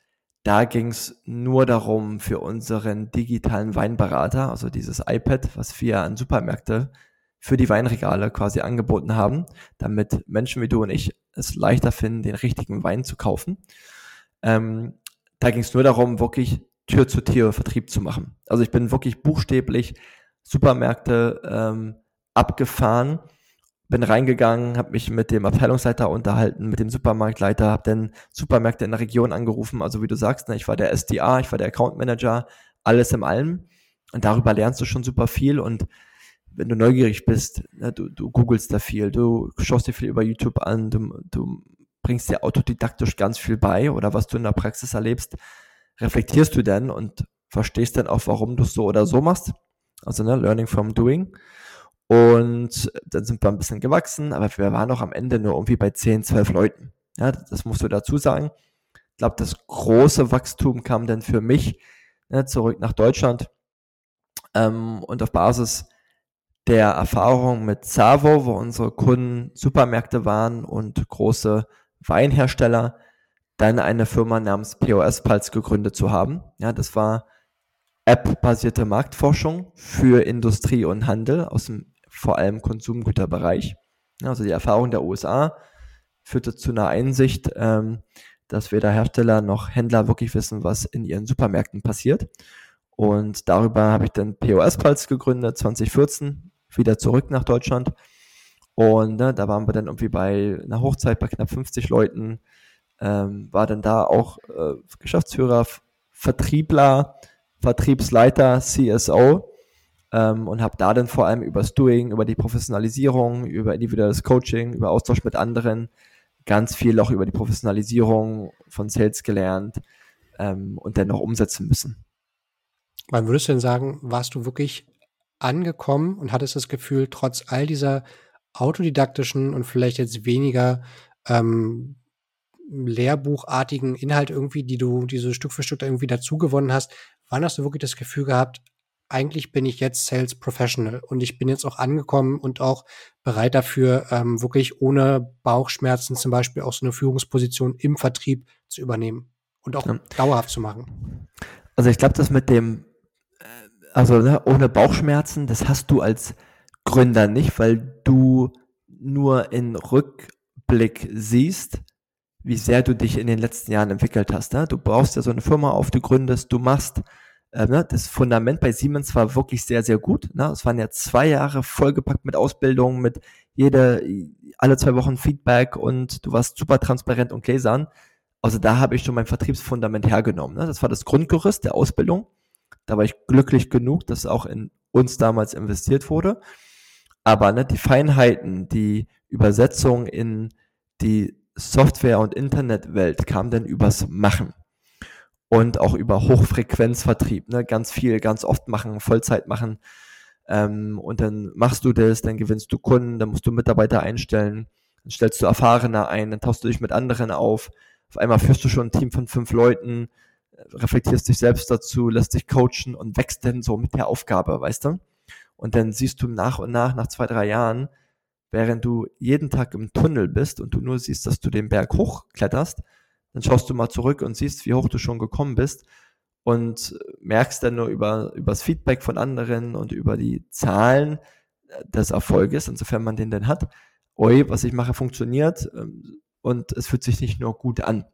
da ging es nur darum, für unseren digitalen Weinberater, also dieses iPad, was wir an Supermärkte für die Weinregale quasi angeboten haben, damit Menschen wie du und ich es leichter finden, den richtigen Wein zu kaufen. Ähm, da ging es nur darum, wirklich Tür zu Tür Vertrieb zu machen. Also ich bin wirklich buchstäblich Supermärkte ähm, abgefahren, bin reingegangen, habe mich mit dem Abteilungsleiter unterhalten, mit dem Supermarktleiter, habe dann Supermärkte in der Region angerufen. Also wie du sagst, ne, ich war der SDA, ich war der Account Manager, alles im allem. Und darüber lernst du schon super viel. Und wenn du neugierig bist, ne, du, du googelst da viel, du schaust dir viel über YouTube an, du, du bringst dir autodidaktisch ganz viel bei oder was du in der Praxis erlebst, reflektierst du dann und verstehst dann auch, warum du es so oder so machst. Also ne, Learning from Doing. Und dann sind wir ein bisschen gewachsen, aber wir waren noch am Ende nur irgendwie bei 10, 12 Leuten. Ja, das musst du dazu sagen. Ich glaube, das große Wachstum kam dann für mich ne, zurück nach Deutschland ähm, und auf Basis der Erfahrung mit Savo, wo unsere Kunden Supermärkte waren und große Weinhersteller, dann eine Firma namens POS Pulse gegründet zu haben. Ja, das war App-basierte Marktforschung für Industrie und Handel aus dem vor allem Konsumgüterbereich. Also die Erfahrung der USA führte zu einer Einsicht, ähm, dass weder Hersteller noch Händler wirklich wissen, was in ihren Supermärkten passiert. Und darüber habe ich dann POS Pulse gegründet, 2014, wieder zurück nach Deutschland. Und ne, da waren wir dann irgendwie bei einer Hochzeit bei knapp 50 Leuten, ähm, war dann da auch äh, Geschäftsführer, Vertriebler, Vertriebsleiter, CSO ähm, und habe da dann vor allem über das Doing, über die Professionalisierung, über individuelles Coaching, über Austausch mit anderen ganz viel auch über die Professionalisierung von Sales gelernt ähm, und dann noch umsetzen müssen. Wann würdest du denn sagen, warst du wirklich angekommen und hattest das Gefühl, trotz all dieser autodidaktischen und vielleicht jetzt weniger ähm, lehrbuchartigen Inhalt irgendwie, die du diese Stück für Stück irgendwie dazugewonnen hast, wann hast du wirklich das Gefühl gehabt, eigentlich bin ich jetzt Sales Professional und ich bin jetzt auch angekommen und auch bereit dafür, ähm, wirklich ohne Bauchschmerzen zum Beispiel auch so eine Führungsposition im Vertrieb zu übernehmen und auch ja. dauerhaft zu machen. Also ich glaube, das mit dem, äh, also ne, ohne Bauchschmerzen, das hast du als Gründer nicht, weil du nur in Rückblick siehst, wie sehr du dich in den letzten Jahren entwickelt hast. Ne? Du brauchst ja so eine Firma auf, du gründest, du machst äh, ne, das Fundament bei Siemens war wirklich sehr, sehr gut. Ne? Es waren ja zwei Jahre vollgepackt mit Ausbildung, mit jede, alle zwei Wochen Feedback und du warst super transparent und gläsern. Also da habe ich schon mein Vertriebsfundament hergenommen. Ne? Das war das Grundgerüst der Ausbildung. Da war ich glücklich genug, dass auch in uns damals investiert wurde. Aber ne, die Feinheiten, die Übersetzung in die Software- und Internetwelt kam dann übers Machen und auch über Hochfrequenzvertrieb, ne? ganz viel, ganz oft machen, Vollzeit machen. Ähm, und dann machst du das, dann gewinnst du Kunden, dann musst du Mitarbeiter einstellen, dann stellst du Erfahrene ein, dann tauchst du dich mit anderen auf. Auf einmal führst du schon ein Team von fünf Leuten, reflektierst dich selbst dazu, lässt dich coachen und wächst dann so mit der Aufgabe, weißt du? Und dann siehst du nach und nach, nach zwei, drei Jahren, während du jeden Tag im Tunnel bist und du nur siehst, dass du den Berg hochkletterst, dann schaust du mal zurück und siehst, wie hoch du schon gekommen bist und merkst dann nur über, über das Feedback von anderen und über die Zahlen äh, des Erfolges, insofern man den denn hat, oi, was ich mache, funktioniert ähm, und es fühlt sich nicht nur gut an.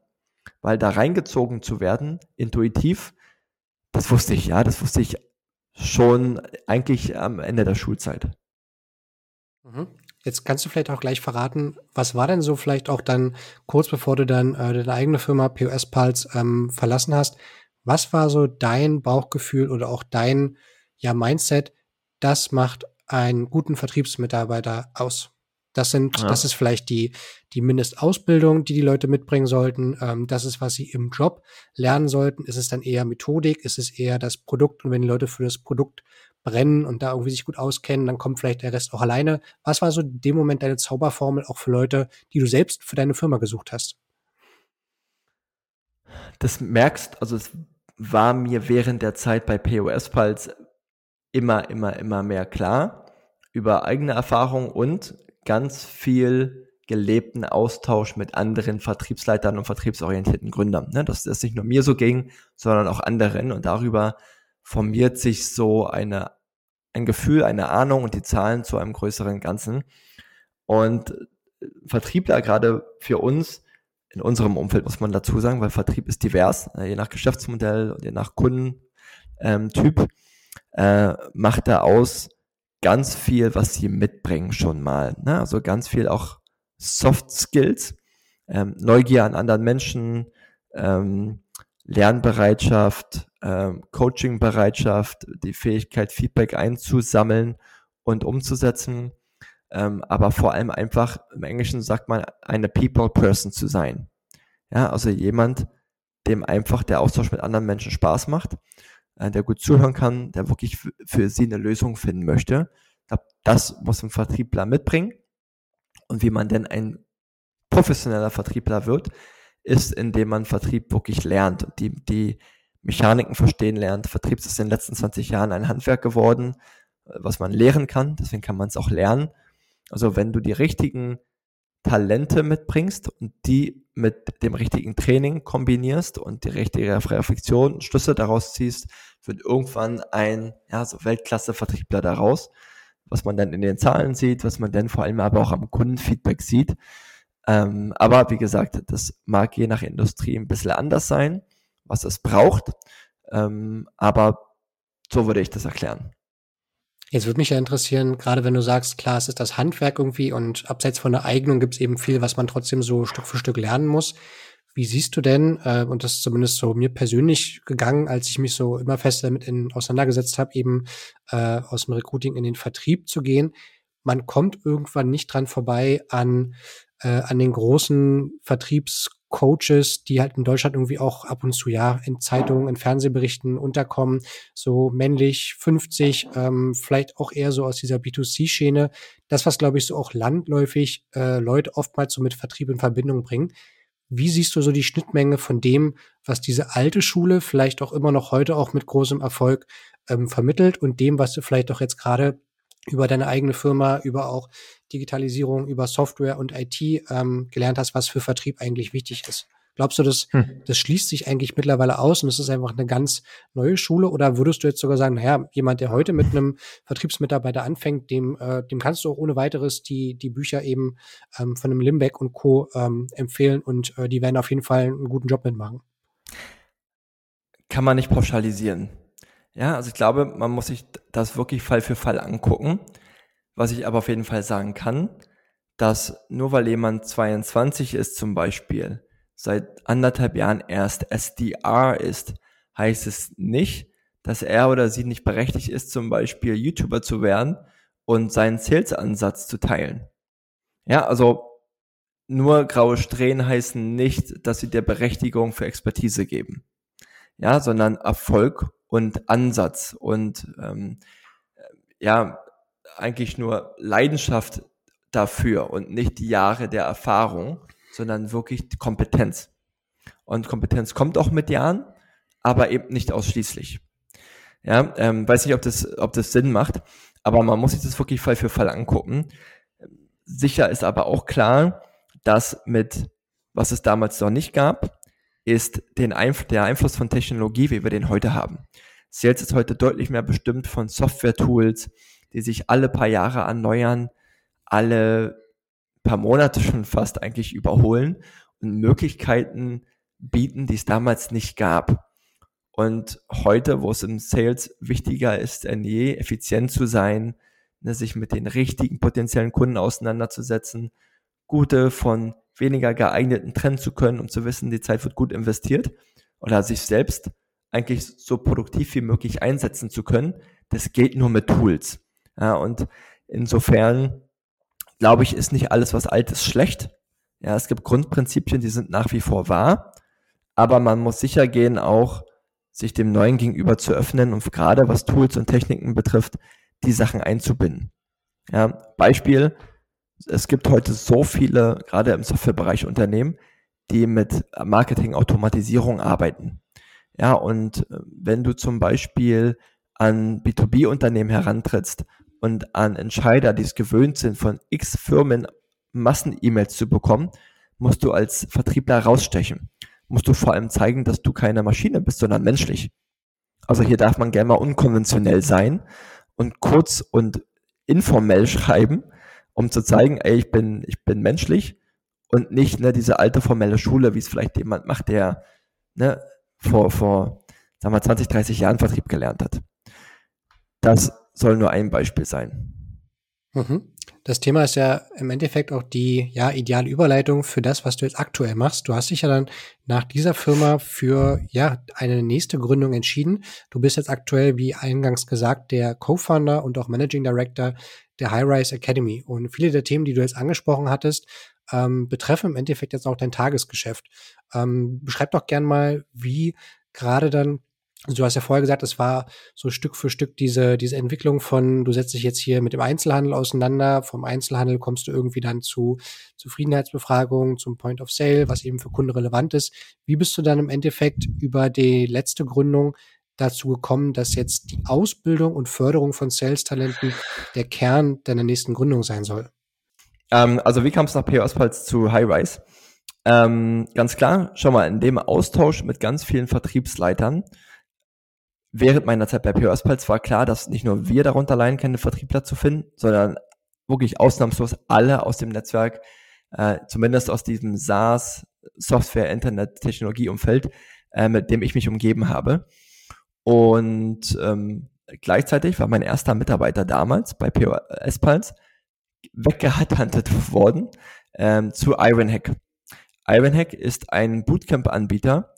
Weil da reingezogen zu werden, intuitiv, das wusste ich, ja, das wusste ich schon eigentlich am Ende der Schulzeit. Mhm. Jetzt kannst du vielleicht auch gleich verraten, was war denn so vielleicht auch dann kurz bevor du dann äh, deine eigene Firma POS Pulse ähm, verlassen hast, was war so dein Bauchgefühl oder auch dein ja Mindset, das macht einen guten Vertriebsmitarbeiter aus? Das sind, ja. das ist vielleicht die, die Mindestausbildung, die die Leute mitbringen sollten. Ähm, das ist, was sie im Job lernen sollten. Ist es dann eher Methodik? Ist es eher das Produkt? Und wenn die Leute für das Produkt brennen und da irgendwie sich gut auskennen, dann kommt vielleicht der Rest auch alleine. Was war so in dem Moment deine Zauberformel auch für Leute, die du selbst für deine Firma gesucht hast? Das merkst, also es war mir während der Zeit bei POS Pulse immer, immer, immer mehr klar über eigene Erfahrung und ganz viel gelebten Austausch mit anderen Vertriebsleitern und vertriebsorientierten Gründern. Ne? Dass das nicht nur mir so ging, sondern auch anderen und darüber formiert sich so eine, ein Gefühl, eine Ahnung und die Zahlen zu einem größeren Ganzen. Und Vertriebler gerade für uns, in unserem Umfeld muss man dazu sagen, weil Vertrieb ist divers, äh, je nach Geschäftsmodell und je nach Kundentyp, äh, macht er aus ganz viel, was sie mitbringen schon mal. Ne? Also ganz viel auch Soft Skills, ähm, Neugier an anderen Menschen, ähm, Lernbereitschaft, ähm, Coachingbereitschaft, die Fähigkeit, Feedback einzusammeln und umzusetzen, ähm, aber vor allem einfach, im Englischen sagt man, eine People Person zu sein. Ja, also jemand, dem einfach der Austausch mit anderen Menschen Spaß macht, äh, der gut zuhören kann, der wirklich für sie eine Lösung finden möchte. Das muss ein Vertriebler mitbringen. Und wie man denn ein professioneller Vertriebler wird, ist, indem man Vertrieb wirklich lernt und die, die Mechaniken verstehen lernt. Vertrieb ist in den letzten 20 Jahren ein Handwerk geworden, was man lehren kann. Deswegen kann man es auch lernen. Also wenn du die richtigen Talente mitbringst und die mit dem richtigen Training kombinierst und die richtige Reflexion, Schlüsse daraus ziehst, wird irgendwann ein ja, so Weltklasse-Vertriebler daraus, was man dann in den Zahlen sieht, was man dann vor allem aber auch am Kundenfeedback sieht. Ähm, aber wie gesagt, das mag je nach Industrie ein bisschen anders sein, was es braucht. Ähm, aber so würde ich das erklären. Jetzt würde mich ja interessieren, gerade wenn du sagst, klar, es ist das Handwerk irgendwie und abseits von der Eignung gibt es eben viel, was man trotzdem so Stück für Stück lernen muss. Wie siehst du denn, äh, und das ist zumindest so mir persönlich gegangen, als ich mich so immer fest damit in, auseinandergesetzt habe, eben äh, aus dem Recruiting in den Vertrieb zu gehen, man kommt irgendwann nicht dran vorbei an, äh, an den großen Vertriebs Coaches, die halt in Deutschland irgendwie auch ab und zu ja in Zeitungen, in Fernsehberichten unterkommen, so männlich 50, ähm, vielleicht auch eher so aus dieser B2C-Szene. Das, was glaube ich so auch landläufig äh, Leute oftmals so mit Vertrieb in Verbindung bringen. Wie siehst du so die Schnittmenge von dem, was diese alte Schule vielleicht auch immer noch heute auch mit großem Erfolg ähm, vermittelt und dem, was du vielleicht auch jetzt gerade über deine eigene Firma, über auch Digitalisierung, über Software und IT ähm, gelernt hast, was für Vertrieb eigentlich wichtig ist. Glaubst du, das, hm. das schließt sich eigentlich mittlerweile aus und es ist einfach eine ganz neue Schule? Oder würdest du jetzt sogar sagen, naja, jemand, der heute mit einem Vertriebsmitarbeiter anfängt, dem, äh, dem kannst du auch ohne weiteres die, die Bücher eben ähm, von einem Limbeck und Co. Ähm, empfehlen und äh, die werden auf jeden Fall einen guten Job mitmachen? Kann man nicht pauschalisieren. Ja, also ich glaube, man muss sich das wirklich Fall für Fall angucken. Was ich aber auf jeden Fall sagen kann, dass nur weil jemand 22 ist zum Beispiel, seit anderthalb Jahren erst SDR ist, heißt es nicht, dass er oder sie nicht berechtigt ist, zum Beispiel YouTuber zu werden und seinen Sales-Ansatz zu teilen. Ja, also nur graue Strähnen heißen nicht, dass sie der Berechtigung für Expertise geben. Ja, sondern Erfolg und Ansatz und ähm, ja, eigentlich nur Leidenschaft dafür und nicht die Jahre der Erfahrung, sondern wirklich Kompetenz. Und Kompetenz kommt auch mit Jahren, aber eben nicht ausschließlich. Ja, ähm, weiß nicht, ob das, ob das Sinn macht, aber man muss sich das wirklich Fall für Fall angucken. Sicher ist aber auch klar, dass mit, was es damals noch nicht gab, ist den Einf der Einfluss von Technologie, wie wir den heute haben. Sales ist heute deutlich mehr bestimmt von Software-Tools, die sich alle paar Jahre erneuern, alle paar Monate schon fast eigentlich überholen und Möglichkeiten bieten, die es damals nicht gab. Und heute, wo es im Sales wichtiger ist denn je, effizient zu sein, ne, sich mit den richtigen potenziellen Kunden auseinanderzusetzen, gute von weniger geeigneten trennen zu können, um zu wissen, die Zeit wird gut investiert oder sich selbst eigentlich so produktiv wie möglich einsetzen zu können, das geht nur mit Tools. Ja, und insofern glaube ich, ist nicht alles, was alt ist, schlecht. Ja, es gibt Grundprinzipien, die sind nach wie vor wahr, aber man muss sicher gehen, auch sich dem Neuen gegenüber zu öffnen und gerade was Tools und Techniken betrifft, die Sachen einzubinden. Ja, Beispiel, es gibt heute so viele, gerade im Softwarebereich Unternehmen, die mit Marketing-Automatisierung arbeiten. Ja, und äh, wenn du zum Beispiel an B2B-Unternehmen herantrittst und an Entscheider, die es gewöhnt sind, von x Firmen Massen-E-Mails zu bekommen, musst du als Vertriebler rausstechen. Musst du vor allem zeigen, dass du keine Maschine bist, sondern menschlich. Also hier darf man gerne mal unkonventionell sein und kurz und informell schreiben, um zu zeigen, ey, ich bin, ich bin menschlich und nicht ne, diese alte formelle Schule, wie es vielleicht jemand macht, der ne, vor, vor sagen wir, 20, 30 Jahren Vertrieb gelernt hat. Das soll nur ein Beispiel sein. Mhm. Das Thema ist ja im Endeffekt auch die ja ideale Überleitung für das, was du jetzt aktuell machst. Du hast dich ja dann nach dieser Firma für ja eine nächste Gründung entschieden. Du bist jetzt aktuell, wie eingangs gesagt, der Co-Founder und auch Managing Director der High Rise Academy. Und viele der Themen, die du jetzt angesprochen hattest, ähm, betreffen im Endeffekt jetzt auch dein Tagesgeschäft. Ähm, beschreib doch gern mal, wie gerade dann also du hast ja vorher gesagt, es war so Stück für Stück diese, diese Entwicklung von, du setzt dich jetzt hier mit dem Einzelhandel auseinander, vom Einzelhandel kommst du irgendwie dann zu Zufriedenheitsbefragungen, zum Point of Sale, was eben für Kunden relevant ist. Wie bist du dann im Endeffekt über die letzte Gründung dazu gekommen, dass jetzt die Ausbildung und Förderung von Sales-Talenten der Kern deiner nächsten Gründung sein soll? Ähm, also wie kam es nach PO Asphalts zu High Rise? Ähm, ganz klar, schau mal, in dem Austausch mit ganz vielen Vertriebsleitern während meiner Zeit bei PO Asphalts war klar, dass nicht nur wir darunter leiden können, Vertriebler zu finden, sondern wirklich ausnahmslos alle aus dem Netzwerk, äh, zumindest aus diesem SaaS, Software, Internet, Technologieumfeld, äh, mit dem ich mich umgeben habe. Und ähm, gleichzeitig war mein erster Mitarbeiter damals bei PO Asphalts weggehandelt worden ähm, zu Ironhack. Ironhack ist ein Bootcamp-Anbieter,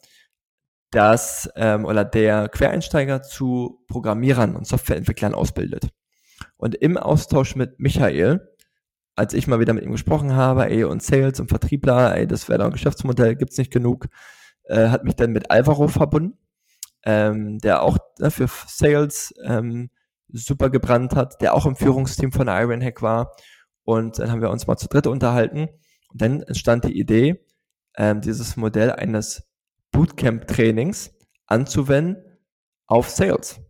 das ähm, oder der Quereinsteiger zu Programmierern und Softwareentwicklern ausbildet. Und im Austausch mit Michael, als ich mal wieder mit ihm gesprochen habe, ey, und Sales und Vertriebler, ey, das wäre doch ein Geschäftsmodell, gibt's nicht genug, äh, hat mich dann mit Alvaro verbunden, ähm, der auch äh, für Sales ähm, super gebrannt hat, der auch im Führungsteam von Ironhack war. Und dann haben wir uns mal zu dritt unterhalten. Und dann entstand die Idee, ähm, dieses Modell eines Bootcamp-Trainings anzuwenden auf Sales.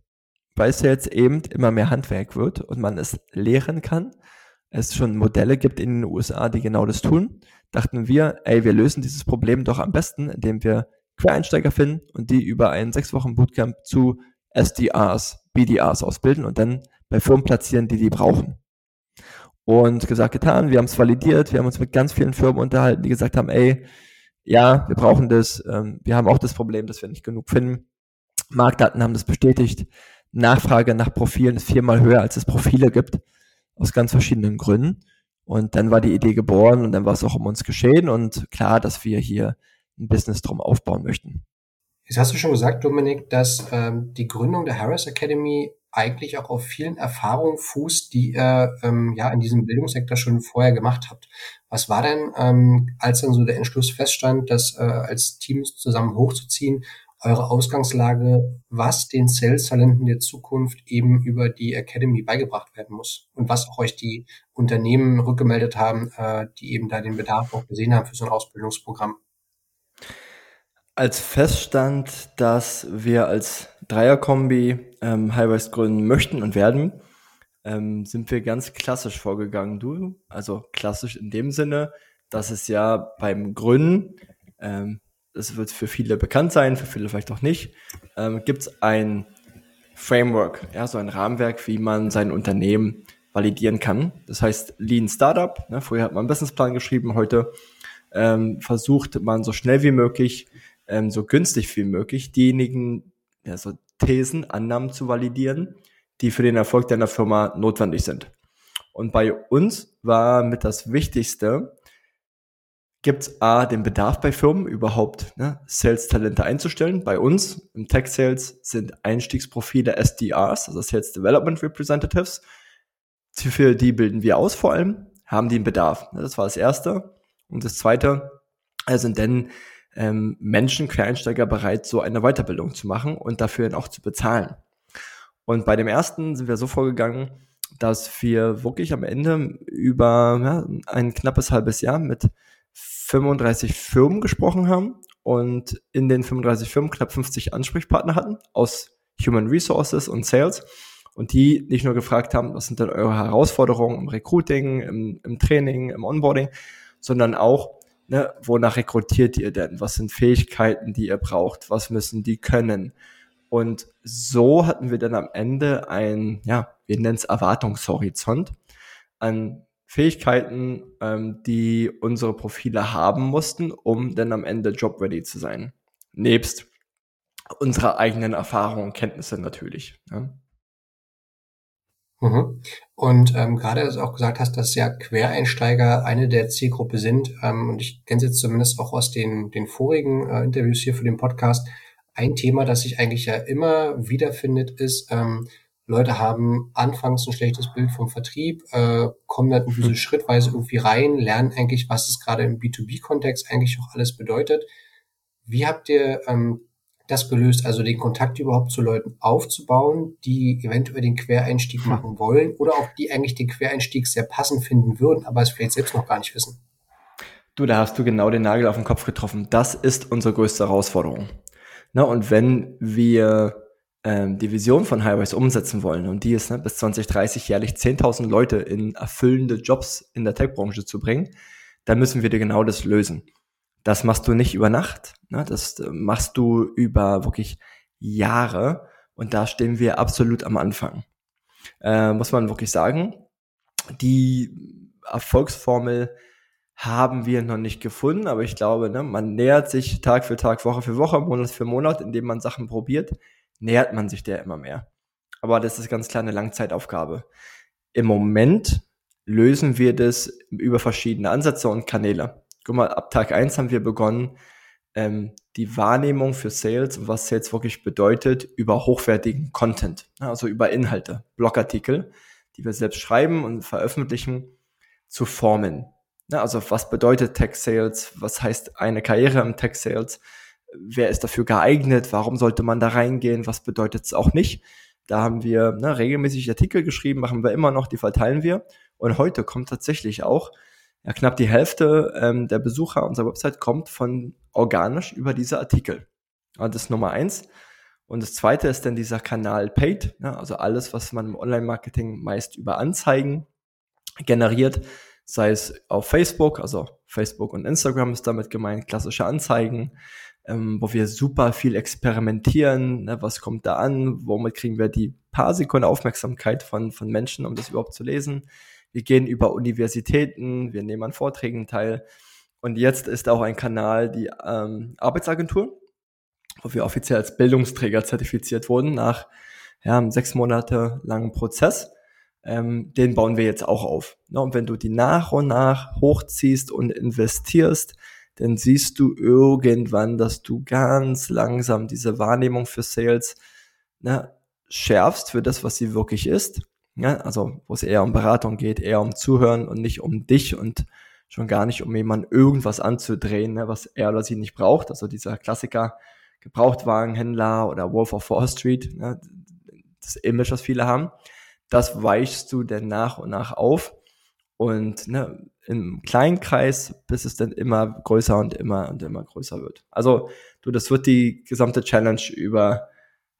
Weil Sales eben immer mehr Handwerk wird und man es lehren kann. Es schon Modelle gibt in den USA, die genau das tun. Dachten wir, ey, wir lösen dieses Problem doch am besten, indem wir Quereinsteiger finden und die über einen sechs Wochen Bootcamp zu SDRs, BDRs ausbilden und dann bei Firmen platzieren, die die brauchen. Und gesagt, getan, wir haben es validiert, wir haben uns mit ganz vielen Firmen unterhalten, die gesagt haben, ey, ja, wir brauchen das. Ähm, wir haben auch das Problem, dass wir nicht genug finden. Marktdaten haben das bestätigt. Nachfrage nach Profilen ist viermal höher, als es Profile gibt, aus ganz verschiedenen Gründen. Und dann war die Idee geboren und dann war es auch um uns geschehen und klar, dass wir hier ein Business drum aufbauen möchten. Jetzt hast du schon gesagt, Dominik, dass ähm, die Gründung der Harris Academy eigentlich auch auf vielen Erfahrungen fußt, die ihr ähm, ja in diesem Bildungssektor schon vorher gemacht habt. Was war denn, ähm, als dann so der Entschluss feststand, das äh, als Team zusammen hochzuziehen, eure Ausgangslage, was den Sales-Talenten der Zukunft eben über die Academy beigebracht werden muss und was auch euch die Unternehmen rückgemeldet haben, äh, die eben da den Bedarf auch gesehen haben für so ein Ausbildungsprogramm? Als feststand, dass wir als Dreierkombi ähm, Highways gründen möchten und werden, ähm, sind wir ganz klassisch vorgegangen. Du, also klassisch in dem Sinne, dass es ja beim Gründen, ähm, das wird für viele bekannt sein, für viele vielleicht auch nicht, ähm, gibt es ein Framework, ja, so ein Rahmenwerk, wie man sein Unternehmen validieren kann. Das heißt Lean Startup. Ne, früher hat man einen Businessplan geschrieben, heute ähm, versucht man so schnell wie möglich ähm, so günstig wie möglich diejenigen ja, so Thesen, Annahmen zu validieren, die für den Erfolg deiner Firma notwendig sind. Und bei uns war mit das Wichtigste, gibt es A, den Bedarf bei Firmen überhaupt ne, Sales-Talente einzustellen. Bei uns im Tech-Sales sind Einstiegsprofile SDRs, also Sales Development Representatives. Für die bilden wir aus vor allem, haben die einen Bedarf. Das war das Erste. Und das Zweite sind dann ähm, Menschen, Quereinsteiger bereit, so eine Weiterbildung zu machen und dafür dann auch zu bezahlen. Und bei dem ersten sind wir so vorgegangen, dass wir wirklich am Ende über ja, ein knappes halbes Jahr mit 35 Firmen gesprochen haben und in den 35 Firmen knapp 50 Ansprechpartner hatten aus Human Resources und Sales und die nicht nur gefragt haben, was sind denn eure Herausforderungen im Recruiting, im, im Training, im Onboarding, sondern auch, ne, wonach rekrutiert ihr denn? Was sind Fähigkeiten, die ihr braucht? Was müssen die können? Und so hatten wir dann am Ende ein, ja, wir nennen es Erwartungshorizont an Fähigkeiten, ähm, die unsere Profile haben mussten, um dann am Ende jobready zu sein. Nebst unserer eigenen Erfahrungen und Kenntnisse natürlich. Ja. Mhm. Und ähm, gerade, dass du auch gesagt hast, dass ja Quereinsteiger eine der Zielgruppe sind. Ähm, und ich kenne es jetzt zumindest auch aus den, den vorigen äh, Interviews hier für den Podcast. Ein Thema, das sich eigentlich ja immer wiederfindet, ist, ähm, Leute haben anfangs ein schlechtes Bild vom Vertrieb, äh, kommen dann irgendwie so mhm. schrittweise irgendwie rein, lernen eigentlich, was es gerade im B2B-Kontext eigentlich auch alles bedeutet. Wie habt ihr ähm, das gelöst, also den Kontakt überhaupt zu Leuten aufzubauen, die eventuell den Quereinstieg hm. machen wollen oder auch die eigentlich den Quereinstieg sehr passend finden würden, aber es vielleicht selbst noch gar nicht wissen? Du, da hast du genau den Nagel auf den Kopf getroffen. Das ist unsere größte Herausforderung. Na, und wenn wir ähm, die Vision von Highways umsetzen wollen, und die ist ne, bis 2030 jährlich 10.000 Leute in erfüllende Jobs in der Tech-Branche zu bringen, dann müssen wir dir genau das lösen. Das machst du nicht über Nacht, ne? das äh, machst du über wirklich Jahre und da stehen wir absolut am Anfang. Äh, muss man wirklich sagen, die Erfolgsformel haben wir noch nicht gefunden, aber ich glaube, ne, man nähert sich Tag für Tag, Woche für Woche, Monat für Monat, indem man Sachen probiert, nähert man sich der immer mehr. Aber das ist ganz klar eine Langzeitaufgabe. Im Moment lösen wir das über verschiedene Ansätze und Kanäle guck mal, ab Tag eins haben wir begonnen, ähm, die Wahrnehmung für Sales und was Sales wirklich bedeutet, über hochwertigen Content, also über Inhalte, Blogartikel, die wir selbst schreiben und veröffentlichen, zu formen. Also was bedeutet Tech Sales? Was heißt eine Karriere im Tech Sales? Wer ist dafür geeignet? Warum sollte man da reingehen? Was bedeutet es auch nicht? Da haben wir ne, regelmäßig Artikel geschrieben, machen wir immer noch, die verteilen wir. Und heute kommt tatsächlich auch ja, knapp die Hälfte ähm, der Besucher unserer Website kommt von organisch über diese Artikel. Ja, das ist Nummer eins. Und das zweite ist dann dieser Kanal Paid, ja, also alles, was man im Online-Marketing meist über Anzeigen generiert, sei es auf Facebook, also Facebook und Instagram ist damit gemeint, klassische Anzeigen, ähm, wo wir super viel experimentieren, ne, was kommt da an, womit kriegen wir die paar Sekunden Aufmerksamkeit von, von Menschen, um das überhaupt zu lesen wir gehen über Universitäten, wir nehmen an Vorträgen teil. Und jetzt ist auch ein Kanal die ähm, Arbeitsagentur, wo wir offiziell als Bildungsträger zertifiziert wurden nach ja, einem sechs Monate langen Prozess. Ähm, den bauen wir jetzt auch auf. Ne? Und wenn du die nach und nach hochziehst und investierst, dann siehst du irgendwann, dass du ganz langsam diese Wahrnehmung für Sales ne, schärfst für das, was sie wirklich ist. Ja, also wo es eher um Beratung geht, eher um Zuhören und nicht um dich und schon gar nicht um jemanden irgendwas anzudrehen, ne, was er oder sie nicht braucht. Also dieser Klassiker Gebrauchtwagenhändler oder Wolf of Wall Street, ne, das Image, was viele haben, das weichst du dann nach und nach auf und ne, im kleinen Kreis, bis es dann immer größer und immer und immer größer wird. Also du, das wird die gesamte Challenge über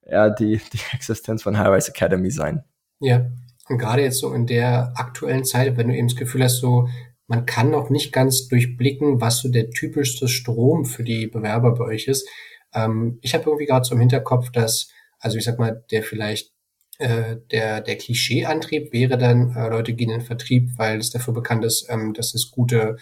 ja, die, die Existenz von High Rise Academy sein. Ja, und gerade jetzt so in der aktuellen Zeit, wenn du eben das Gefühl hast, so, man kann noch nicht ganz durchblicken, was so der typischste Strom für die Bewerber bei euch ist. Ähm, ich habe irgendwie gerade so im Hinterkopf, dass, also ich sag mal, der vielleicht äh, der, der Klischeeantrieb wäre dann, äh, Leute gehen in den Vertrieb, weil es dafür bekannt ist, ähm, dass es gute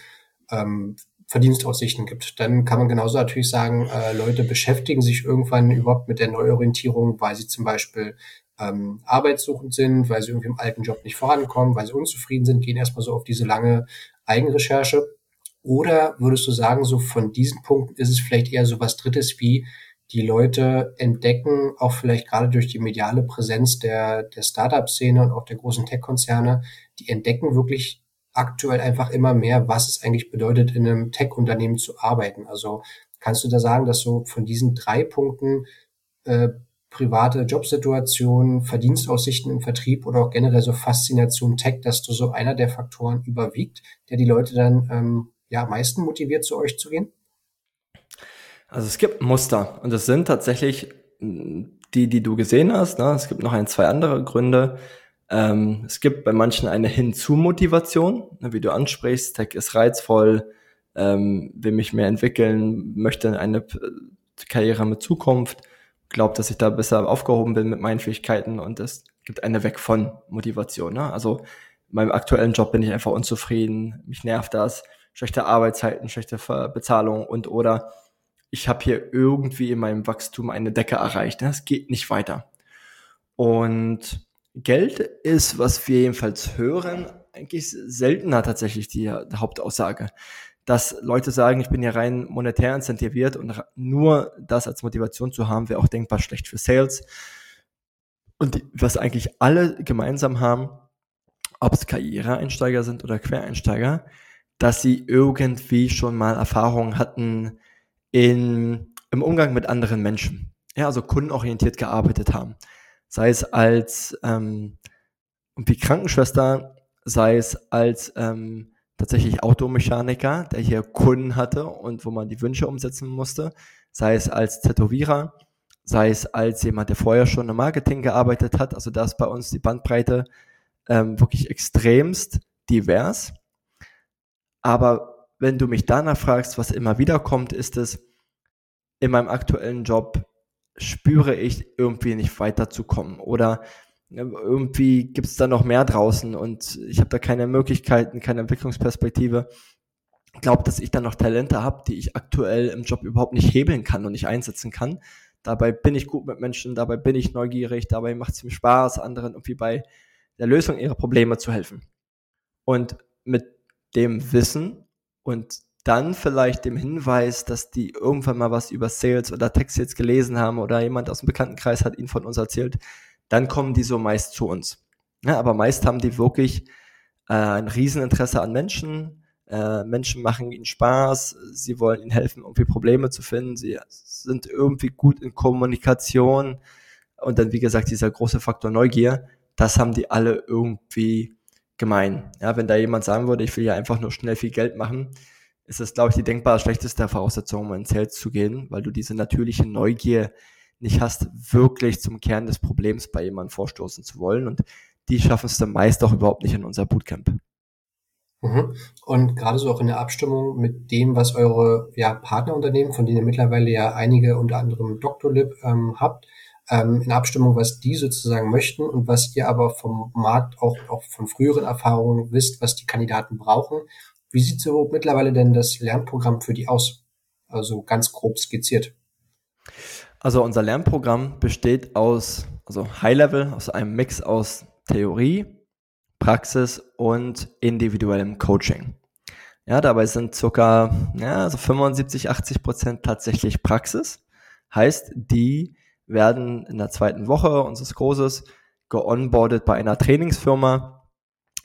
ähm, Verdienstaussichten gibt. Dann kann man genauso natürlich sagen, äh, Leute beschäftigen sich irgendwann überhaupt mit der Neuorientierung, weil sie zum Beispiel ähm, arbeitssuchend sind, weil sie irgendwie im alten Job nicht vorankommen, weil sie unzufrieden sind, gehen erstmal so auf diese lange Eigenrecherche. Oder würdest du sagen, so von diesen Punkten ist es vielleicht eher so was Drittes wie die Leute entdecken, auch vielleicht gerade durch die mediale Präsenz der, der Startup-Szene und auch der großen Tech-Konzerne, die entdecken wirklich aktuell einfach immer mehr, was es eigentlich bedeutet, in einem Tech-Unternehmen zu arbeiten. Also kannst du da sagen, dass so von diesen drei Punkten äh, private Jobsituation, Verdienstaussichten im Vertrieb oder auch generell so Faszination Tech, dass du so einer der Faktoren überwiegt, der die Leute dann ähm, ja am meisten motiviert, zu euch zu gehen? Also es gibt Muster und es sind tatsächlich mm, die, die du gesehen hast. Ne? Es gibt noch ein, zwei andere Gründe. Ähm, es gibt bei manchen eine Hinzu-Motivation, ne, wie du ansprichst. Tech ist reizvoll, ähm, will mich mehr entwickeln, möchte eine Karriere mit Zukunft glaube, dass ich da besser aufgehoben bin mit meinen Fähigkeiten und es gibt eine Weg von Motivation. Ne? Also in meinem aktuellen Job bin ich einfach unzufrieden, mich nervt das, schlechte Arbeitszeiten, schlechte Bezahlung und oder ich habe hier irgendwie in meinem Wachstum eine Decke erreicht. Ne? Es geht nicht weiter. Und Geld ist, was wir jedenfalls hören, eigentlich seltener tatsächlich die Hauptaussage. Dass Leute sagen, ich bin hier rein monetär incentiviert und nur das als Motivation zu haben, wäre auch denkbar schlecht für Sales. Und was eigentlich alle gemeinsam haben, ob es Karriereeinsteiger sind oder Quereinsteiger, dass sie irgendwie schon mal Erfahrungen hatten in, im Umgang mit anderen Menschen. Ja, also kundenorientiert gearbeitet haben. Sei es als ähm, wie Krankenschwester, sei es als ähm, tatsächlich Automechaniker, der hier Kunden hatte und wo man die Wünsche umsetzen musste, sei es als Tätowierer, sei es als jemand, der vorher schon im Marketing gearbeitet hat. Also da ist bei uns die Bandbreite ähm, wirklich extremst divers. Aber wenn du mich danach fragst, was immer wieder kommt, ist es, in meinem aktuellen Job spüre ich irgendwie nicht weiterzukommen oder irgendwie gibt es da noch mehr draußen und ich habe da keine Möglichkeiten, keine Entwicklungsperspektive. Glaube, dass ich da noch Talente habe, die ich aktuell im Job überhaupt nicht hebeln kann und nicht einsetzen kann. Dabei bin ich gut mit Menschen, dabei bin ich neugierig, dabei macht es mir Spaß, anderen irgendwie bei der Lösung ihrer Probleme zu helfen. Und mit dem Wissen und dann vielleicht dem Hinweis, dass die irgendwann mal was über Sales oder Text jetzt gelesen haben oder jemand aus dem Bekanntenkreis hat ihnen von uns erzählt, dann kommen die so meist zu uns. Ja, aber meist haben die wirklich äh, ein Rieseninteresse an Menschen. Äh, Menschen machen ihnen Spaß, sie wollen ihnen helfen, irgendwie Probleme zu finden, sie sind irgendwie gut in Kommunikation und dann, wie gesagt, dieser große Faktor Neugier, das haben die alle irgendwie gemein. Ja, wenn da jemand sagen würde, ich will ja einfach nur schnell viel Geld machen, ist das, glaube ich, die denkbar schlechteste Voraussetzung, um ins Sales zu gehen, weil du diese natürliche Neugier nicht hast, wirklich zum Kern des Problems bei jemandem vorstoßen zu wollen. Und die schaffen es dann meist auch überhaupt nicht in unser Bootcamp. Mhm. Und gerade so auch in der Abstimmung mit dem, was eure ja, Partnerunternehmen, von denen ihr mittlerweile ja einige unter anderem Doctolib ähm, habt, ähm, in Abstimmung, was die sozusagen möchten und was ihr aber vom Markt auch, auch von früheren Erfahrungen wisst, was die Kandidaten brauchen. Wie sieht so mittlerweile denn das Lernprogramm für die aus? Also ganz grob skizziert. Also unser Lernprogramm besteht aus, also High Level, aus einem Mix aus Theorie, Praxis und individuellem Coaching. Ja, dabei sind circa ja, also 75, 80 Prozent tatsächlich Praxis. Heißt, die werden in der zweiten Woche unseres Kurses geonboardet bei einer Trainingsfirma.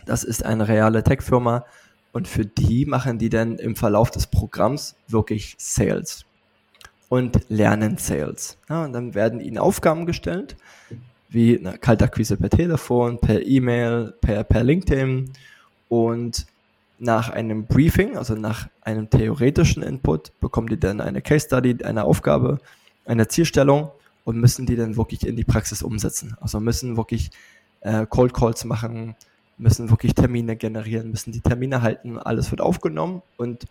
Das ist eine reale Tech-Firma und für die machen die dann im Verlauf des Programms wirklich Sales und lernen Sales. Ja, und dann werden ihnen Aufgaben gestellt, wie eine Kaltakquise per Telefon, per E-Mail, per, per LinkedIn und nach einem Briefing, also nach einem theoretischen Input, bekommen die dann eine Case Study, eine Aufgabe, eine Zielstellung und müssen die dann wirklich in die Praxis umsetzen. Also müssen wirklich äh, Cold Calls machen, müssen wirklich Termine generieren, müssen die Termine halten, alles wird aufgenommen und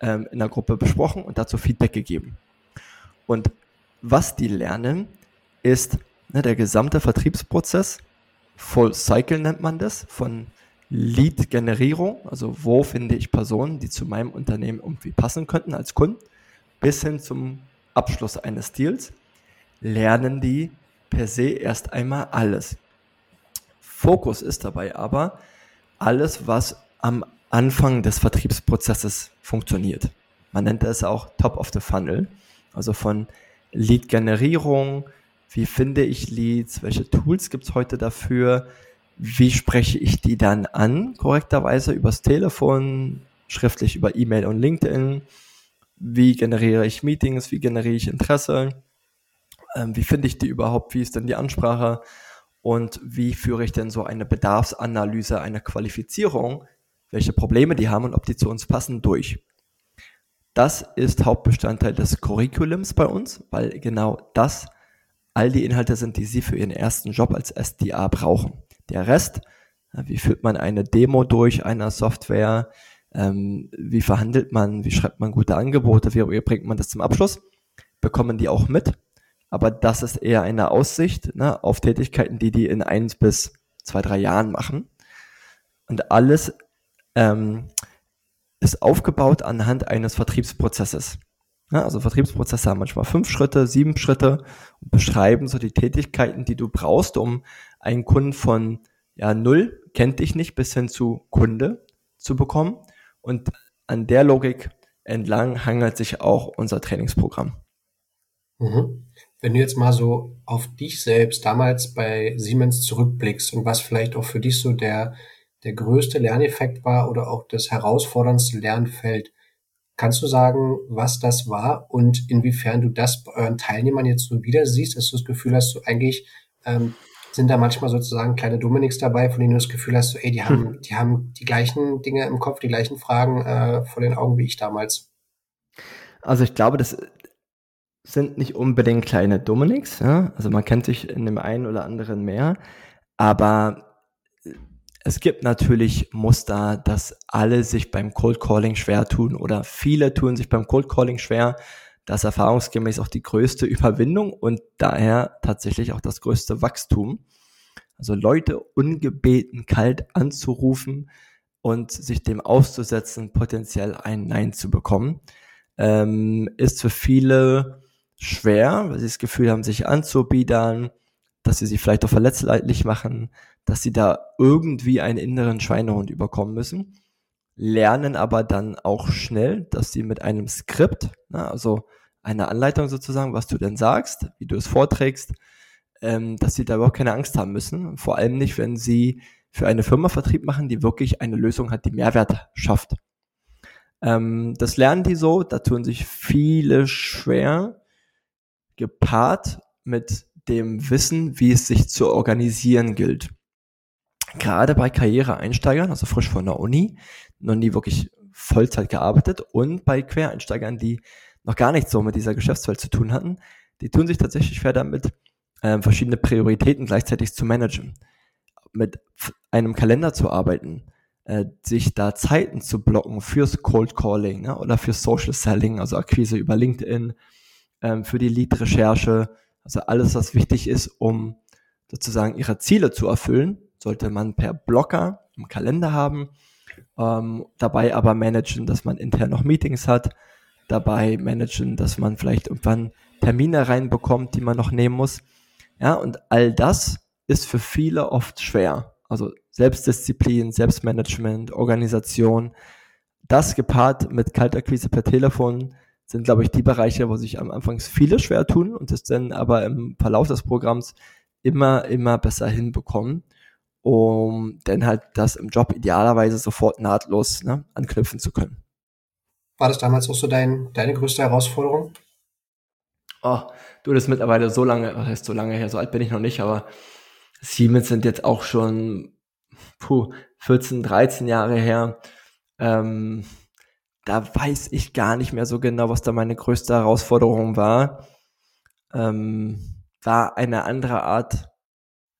ähm, in der Gruppe besprochen und dazu Feedback gegeben. Und was die lernen, ist ne, der gesamte Vertriebsprozess, Full Cycle nennt man das, von Lead-Generierung, also wo finde ich Personen, die zu meinem Unternehmen irgendwie passen könnten als Kunden, bis hin zum Abschluss eines Deals, lernen die per se erst einmal alles. Fokus ist dabei aber alles, was am Anfang des Vertriebsprozesses funktioniert. Man nennt es auch Top of the Funnel. Also von Lead-Generierung, wie finde ich Leads, welche Tools gibt es heute dafür, wie spreche ich die dann an, korrekterweise übers Telefon, schriftlich über E-Mail und LinkedIn, wie generiere ich Meetings, wie generiere ich Interesse, ähm, wie finde ich die überhaupt, wie ist denn die Ansprache und wie führe ich denn so eine Bedarfsanalyse, eine Qualifizierung, welche Probleme die haben und ob die zu uns passen, durch. Das ist Hauptbestandteil des Curriculums bei uns, weil genau das all die Inhalte sind, die Sie für Ihren ersten Job als SDA brauchen. Der Rest, wie führt man eine Demo durch einer Software, ähm, wie verhandelt man, wie schreibt man gute Angebote, wie bringt man das zum Abschluss, bekommen die auch mit. Aber das ist eher eine Aussicht ne, auf Tätigkeiten, die die in eins bis zwei, drei Jahren machen. Und alles ähm, ist aufgebaut anhand eines Vertriebsprozesses. Ja, also Vertriebsprozesse haben manchmal fünf Schritte, sieben Schritte und beschreiben so die Tätigkeiten, die du brauchst, um einen Kunden von ja, null, kennt dich nicht, bis hin zu Kunde zu bekommen. Und an der Logik entlang hangelt sich auch unser Trainingsprogramm. Mhm. Wenn du jetzt mal so auf dich selbst damals bei Siemens zurückblickst und was vielleicht auch für dich so der, der größte Lerneffekt war oder auch das herausforderndste Lernfeld, kannst du sagen, was das war und inwiefern du das bei euren Teilnehmern jetzt so wieder siehst, dass du das Gefühl hast, so eigentlich ähm, sind da manchmal sozusagen kleine Dominiks dabei, von denen du das Gefühl hast, so, ey, die haben, hm. die haben die gleichen Dinge im Kopf, die gleichen Fragen äh, vor den Augen wie ich damals. Also ich glaube, das sind nicht unbedingt kleine Dominiks. Ja? Also man kennt sich in dem einen oder anderen mehr. Aber es gibt natürlich Muster, dass alle sich beim Cold Calling schwer tun oder viele tun sich beim Cold Calling schwer. Das erfahrungsgemäß auch die größte Überwindung und daher tatsächlich auch das größte Wachstum. Also Leute ungebeten kalt anzurufen und sich dem auszusetzen, potenziell ein Nein zu bekommen, ähm, ist für viele schwer, weil sie das Gefühl haben, sich anzubiedern, dass sie sich vielleicht auch verletzlich machen, dass sie da irgendwie einen inneren Schweinehund überkommen müssen, lernen aber dann auch schnell, dass sie mit einem Skript, ne, also einer Anleitung sozusagen, was du denn sagst, wie du es vorträgst, ähm, dass sie da überhaupt keine Angst haben müssen. Vor allem nicht, wenn sie für eine Firma Vertrieb machen, die wirklich eine Lösung hat, die Mehrwert schafft. Ähm, das lernen die so, da tun sich viele schwer, gepaart mit dem Wissen, wie es sich zu organisieren gilt. Gerade bei Karriereeinsteigern, also frisch von der Uni, noch nie wirklich Vollzeit gearbeitet und bei Quereinsteigern, die noch gar nichts so mit dieser Geschäftswelt zu tun hatten, die tun sich tatsächlich schwer damit, äh, verschiedene Prioritäten gleichzeitig zu managen, mit einem Kalender zu arbeiten, äh, sich da Zeiten zu blocken fürs Cold Calling ne, oder fürs Social Selling, also Akquise über LinkedIn, ähm, für die Lead-Recherche, also alles, was wichtig ist, um sozusagen ihre Ziele zu erfüllen, sollte man per Blocker im Kalender haben, ähm, dabei aber managen, dass man intern noch Meetings hat, dabei managen, dass man vielleicht irgendwann Termine reinbekommt, die man noch nehmen muss. Ja, und all das ist für viele oft schwer. Also Selbstdisziplin, Selbstmanagement, Organisation, das gepaart mit Kaltakquise per Telefon sind, glaube ich, die Bereiche, wo sich am Anfang viele schwer tun und es dann aber im Verlauf des Programms immer, immer besser hinbekommen, um dann halt das im Job idealerweise sofort nahtlos ne, anknüpfen zu können. War das damals auch so dein, deine größte Herausforderung? Oh, du, das mittlerweile so lange, was heißt so lange her, so alt bin ich noch nicht, aber Siemens sind jetzt auch schon puh, 14, 13 Jahre her. Ähm, da weiß ich gar nicht mehr so genau, was da meine größte Herausforderung war. Ähm, war eine andere Art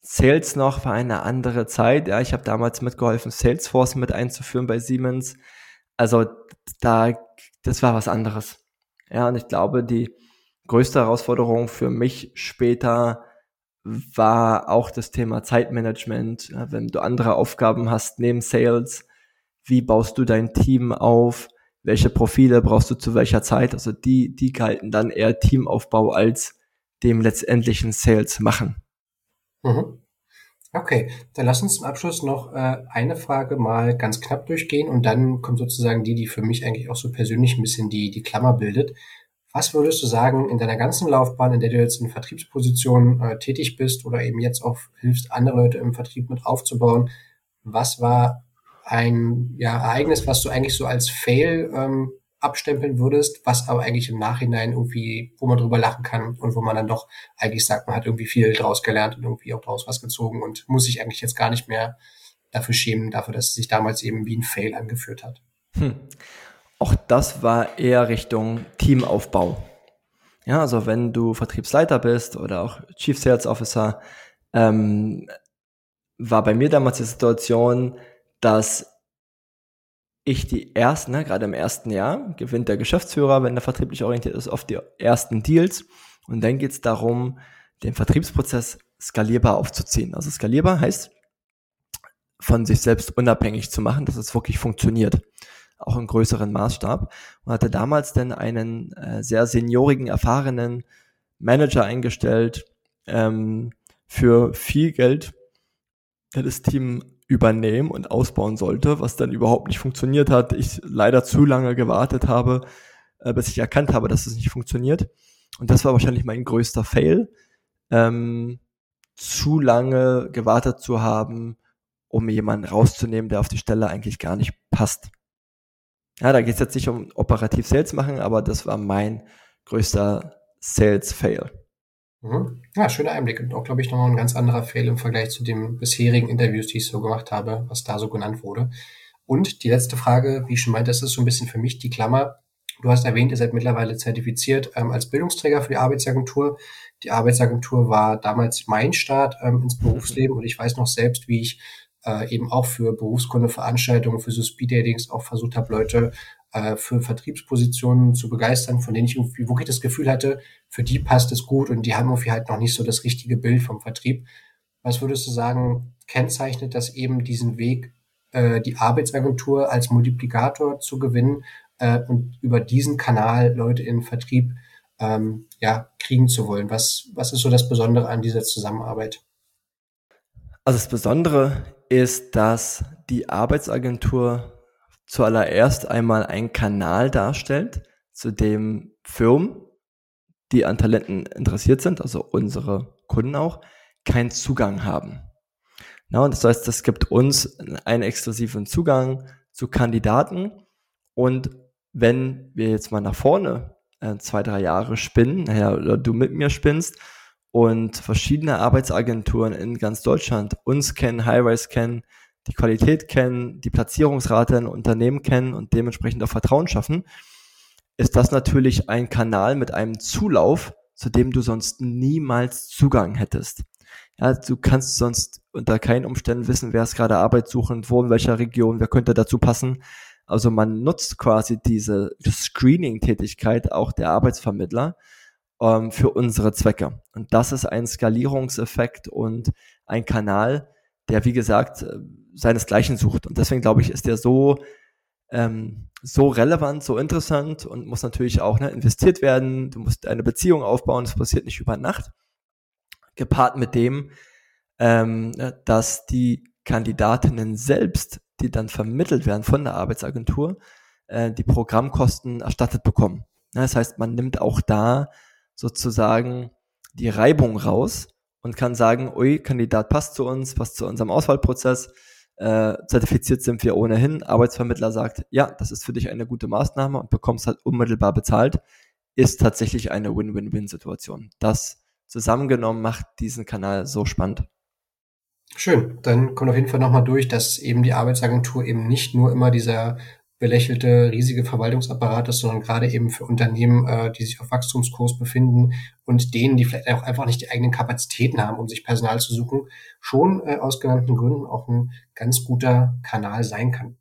Sales noch, war eine andere Zeit. Ja, ich habe damals mitgeholfen, Salesforce mit einzuführen bei Siemens. Also da, das war was anderes. Ja, und ich glaube, die größte Herausforderung für mich später war auch das Thema Zeitmanagement. Ja, wenn du andere Aufgaben hast neben Sales, wie baust du dein Team auf? welche Profile brauchst du zu welcher Zeit. Also die, die galten dann eher Teamaufbau als dem letztendlichen Sales machen. Mhm. Okay, dann lass uns zum Abschluss noch äh, eine Frage mal ganz knapp durchgehen und dann kommt sozusagen die, die für mich eigentlich auch so persönlich ein bisschen die, die Klammer bildet. Was würdest du sagen in deiner ganzen Laufbahn, in der du jetzt in Vertriebspositionen äh, tätig bist oder eben jetzt auch hilfst, andere Leute im Vertrieb mit aufzubauen? Was war ein ja, Ereignis, was du eigentlich so als Fail ähm, abstempeln würdest, was aber eigentlich im Nachhinein irgendwie, wo man drüber lachen kann und wo man dann doch eigentlich sagt, man hat irgendwie viel draus gelernt und irgendwie auch daraus was gezogen und muss sich eigentlich jetzt gar nicht mehr dafür schämen, dafür, dass es sich damals eben wie ein Fail angeführt hat. Hm. Auch das war eher Richtung Teamaufbau. Ja, also wenn du Vertriebsleiter bist oder auch Chief Sales Officer, ähm, war bei mir damals die Situation, dass ich die ersten, ne, gerade im ersten Jahr, gewinnt der Geschäftsführer, wenn der vertrieblich orientiert ist, oft die ersten Deals. Und dann geht es darum, den Vertriebsprozess skalierbar aufzuziehen. Also skalierbar heißt, von sich selbst unabhängig zu machen, dass es wirklich funktioniert. Auch im größeren Maßstab. Und hatte damals dann einen äh, sehr seniorigen, erfahrenen Manager eingestellt ähm, für viel Geld das Team übernehmen und ausbauen sollte, was dann überhaupt nicht funktioniert hat. Ich leider zu lange gewartet habe, äh, bis ich erkannt habe, dass es nicht funktioniert. Und das war wahrscheinlich mein größter Fail, ähm, zu lange gewartet zu haben, um jemanden rauszunehmen, der auf die Stelle eigentlich gar nicht passt. Ja, da geht es jetzt nicht um operativ Sales machen, aber das war mein größter Sales-Fail. Mhm. Ja, schöner Einblick und auch, glaube ich, nochmal ein ganz anderer Fail im Vergleich zu den bisherigen Interviews, die ich so gemacht habe, was da so genannt wurde. Und die letzte Frage, wie ich schon meinte, das ist so ein bisschen für mich die Klammer. Du hast erwähnt, ihr seid mittlerweile zertifiziert ähm, als Bildungsträger für die Arbeitsagentur. Die Arbeitsagentur war damals mein Start ähm, ins Berufsleben und ich weiß noch selbst, wie ich äh, eben auch für Berufskundeveranstaltungen, für so Speed-Datings auch versucht habe, Leute äh, für Vertriebspositionen zu begeistern, von denen ich irgendwie wirklich das Gefühl hatte, für die passt es gut und die haben irgendwie halt noch nicht so das richtige Bild vom Vertrieb. Was würdest du sagen, kennzeichnet das eben diesen Weg, äh, die Arbeitsagentur als Multiplikator zu gewinnen äh, und über diesen Kanal Leute in Vertrieb ähm, ja, kriegen zu wollen? Was, was ist so das Besondere an dieser Zusammenarbeit? Also das Besondere ist, dass die Arbeitsagentur zuallererst einmal einen Kanal darstellt, zu dem Firmen, die an Talenten interessiert sind, also unsere Kunden auch, keinen Zugang haben. Na, und das heißt, es gibt uns einen exklusiven Zugang zu Kandidaten. Und wenn wir jetzt mal nach vorne äh, zwei, drei Jahre spinnen, naja, oder du mit mir spinnst und verschiedene Arbeitsagenturen in ganz Deutschland uns kennen, Highrise kennen, die Qualität kennen, die Platzierungsrate in Unternehmen kennen und dementsprechend auch Vertrauen schaffen, ist das natürlich ein Kanal mit einem Zulauf, zu dem du sonst niemals Zugang hättest. Ja, du kannst sonst unter keinen Umständen wissen, wer ist gerade arbeitssuchend, wo in welcher Region, wer könnte dazu passen. Also man nutzt quasi diese Screening-Tätigkeit auch der Arbeitsvermittler ähm, für unsere Zwecke. Und das ist ein Skalierungseffekt und ein Kanal, der, wie gesagt, seinesgleichen sucht. Und deswegen glaube ich, ist der so, ähm, so relevant, so interessant und muss natürlich auch ne, investiert werden. Du musst eine Beziehung aufbauen, das passiert nicht über Nacht. Gepaart mit dem, ähm, ne, dass die Kandidatinnen selbst, die dann vermittelt werden von der Arbeitsagentur, äh, die Programmkosten erstattet bekommen. Das heißt, man nimmt auch da sozusagen die Reibung raus und kann sagen, ui, Kandidat passt zu uns, passt zu unserem Auswahlprozess, äh, zertifiziert sind wir ohnehin. Arbeitsvermittler sagt, ja, das ist für dich eine gute Maßnahme und bekommst halt unmittelbar bezahlt, ist tatsächlich eine Win-Win-Win-Situation. Das zusammengenommen macht diesen Kanal so spannend. Schön, dann kommt auf jeden Fall nochmal durch, dass eben die Arbeitsagentur eben nicht nur immer dieser belächelte riesige Verwaltungsapparate, sondern gerade eben für Unternehmen, äh, die sich auf Wachstumskurs befinden und denen, die vielleicht auch einfach nicht die eigenen Kapazitäten haben, um sich Personal zu suchen, schon äh, aus genannten Gründen auch ein ganz guter Kanal sein kann.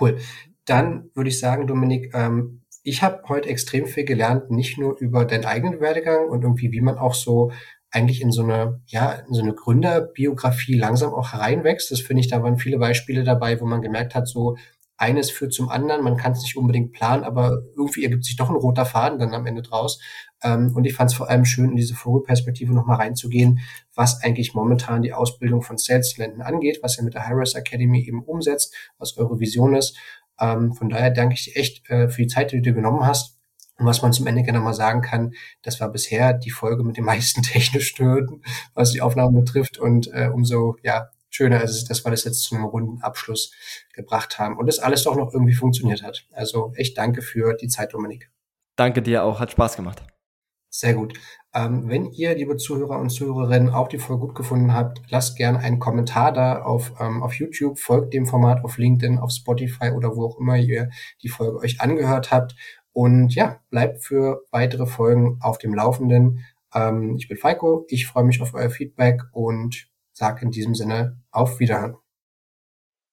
Cool. Dann würde ich sagen, Dominik, ähm, ich habe heute extrem viel gelernt, nicht nur über deinen eigenen Werdegang und irgendwie, wie man auch so eigentlich in so eine, ja, in so eine Gründerbiografie langsam auch hereinwächst. Das finde ich, da waren viele Beispiele dabei, wo man gemerkt hat, so, eines führt zum anderen, man kann es nicht unbedingt planen, aber irgendwie ergibt sich doch ein roter Faden dann am Ende draus. Ähm, und ich fand es vor allem schön, in diese Vogelperspektive nochmal reinzugehen, was eigentlich momentan die Ausbildung von Sales-Talenten angeht, was ihr mit der High-Rise Academy eben umsetzt, was eure Vision ist. Ähm, von daher danke ich dir echt äh, für die Zeit, die du dir genommen hast. Und was man zum Ende gerne mal sagen kann, das war bisher die Folge mit den meisten technischen Hürden, was die Aufnahmen betrifft. Und äh, umso ja, schöner ist es, dass wir das jetzt zu einem runden Abschluss gebracht haben und das alles doch noch irgendwie funktioniert hat. Also echt danke für die Zeit, Dominik. Danke dir auch, hat Spaß gemacht. Sehr gut. Ähm, wenn ihr, liebe Zuhörer und Zuhörerinnen, auch die Folge gut gefunden habt, lasst gerne einen Kommentar da auf, ähm, auf YouTube, folgt dem Format auf LinkedIn, auf Spotify oder wo auch immer ihr die Folge euch angehört habt. Und ja, bleibt für weitere Folgen auf dem Laufenden. Ähm, ich bin Falco, ich freue mich auf euer Feedback und sage in diesem Sinne auf Wiederhören.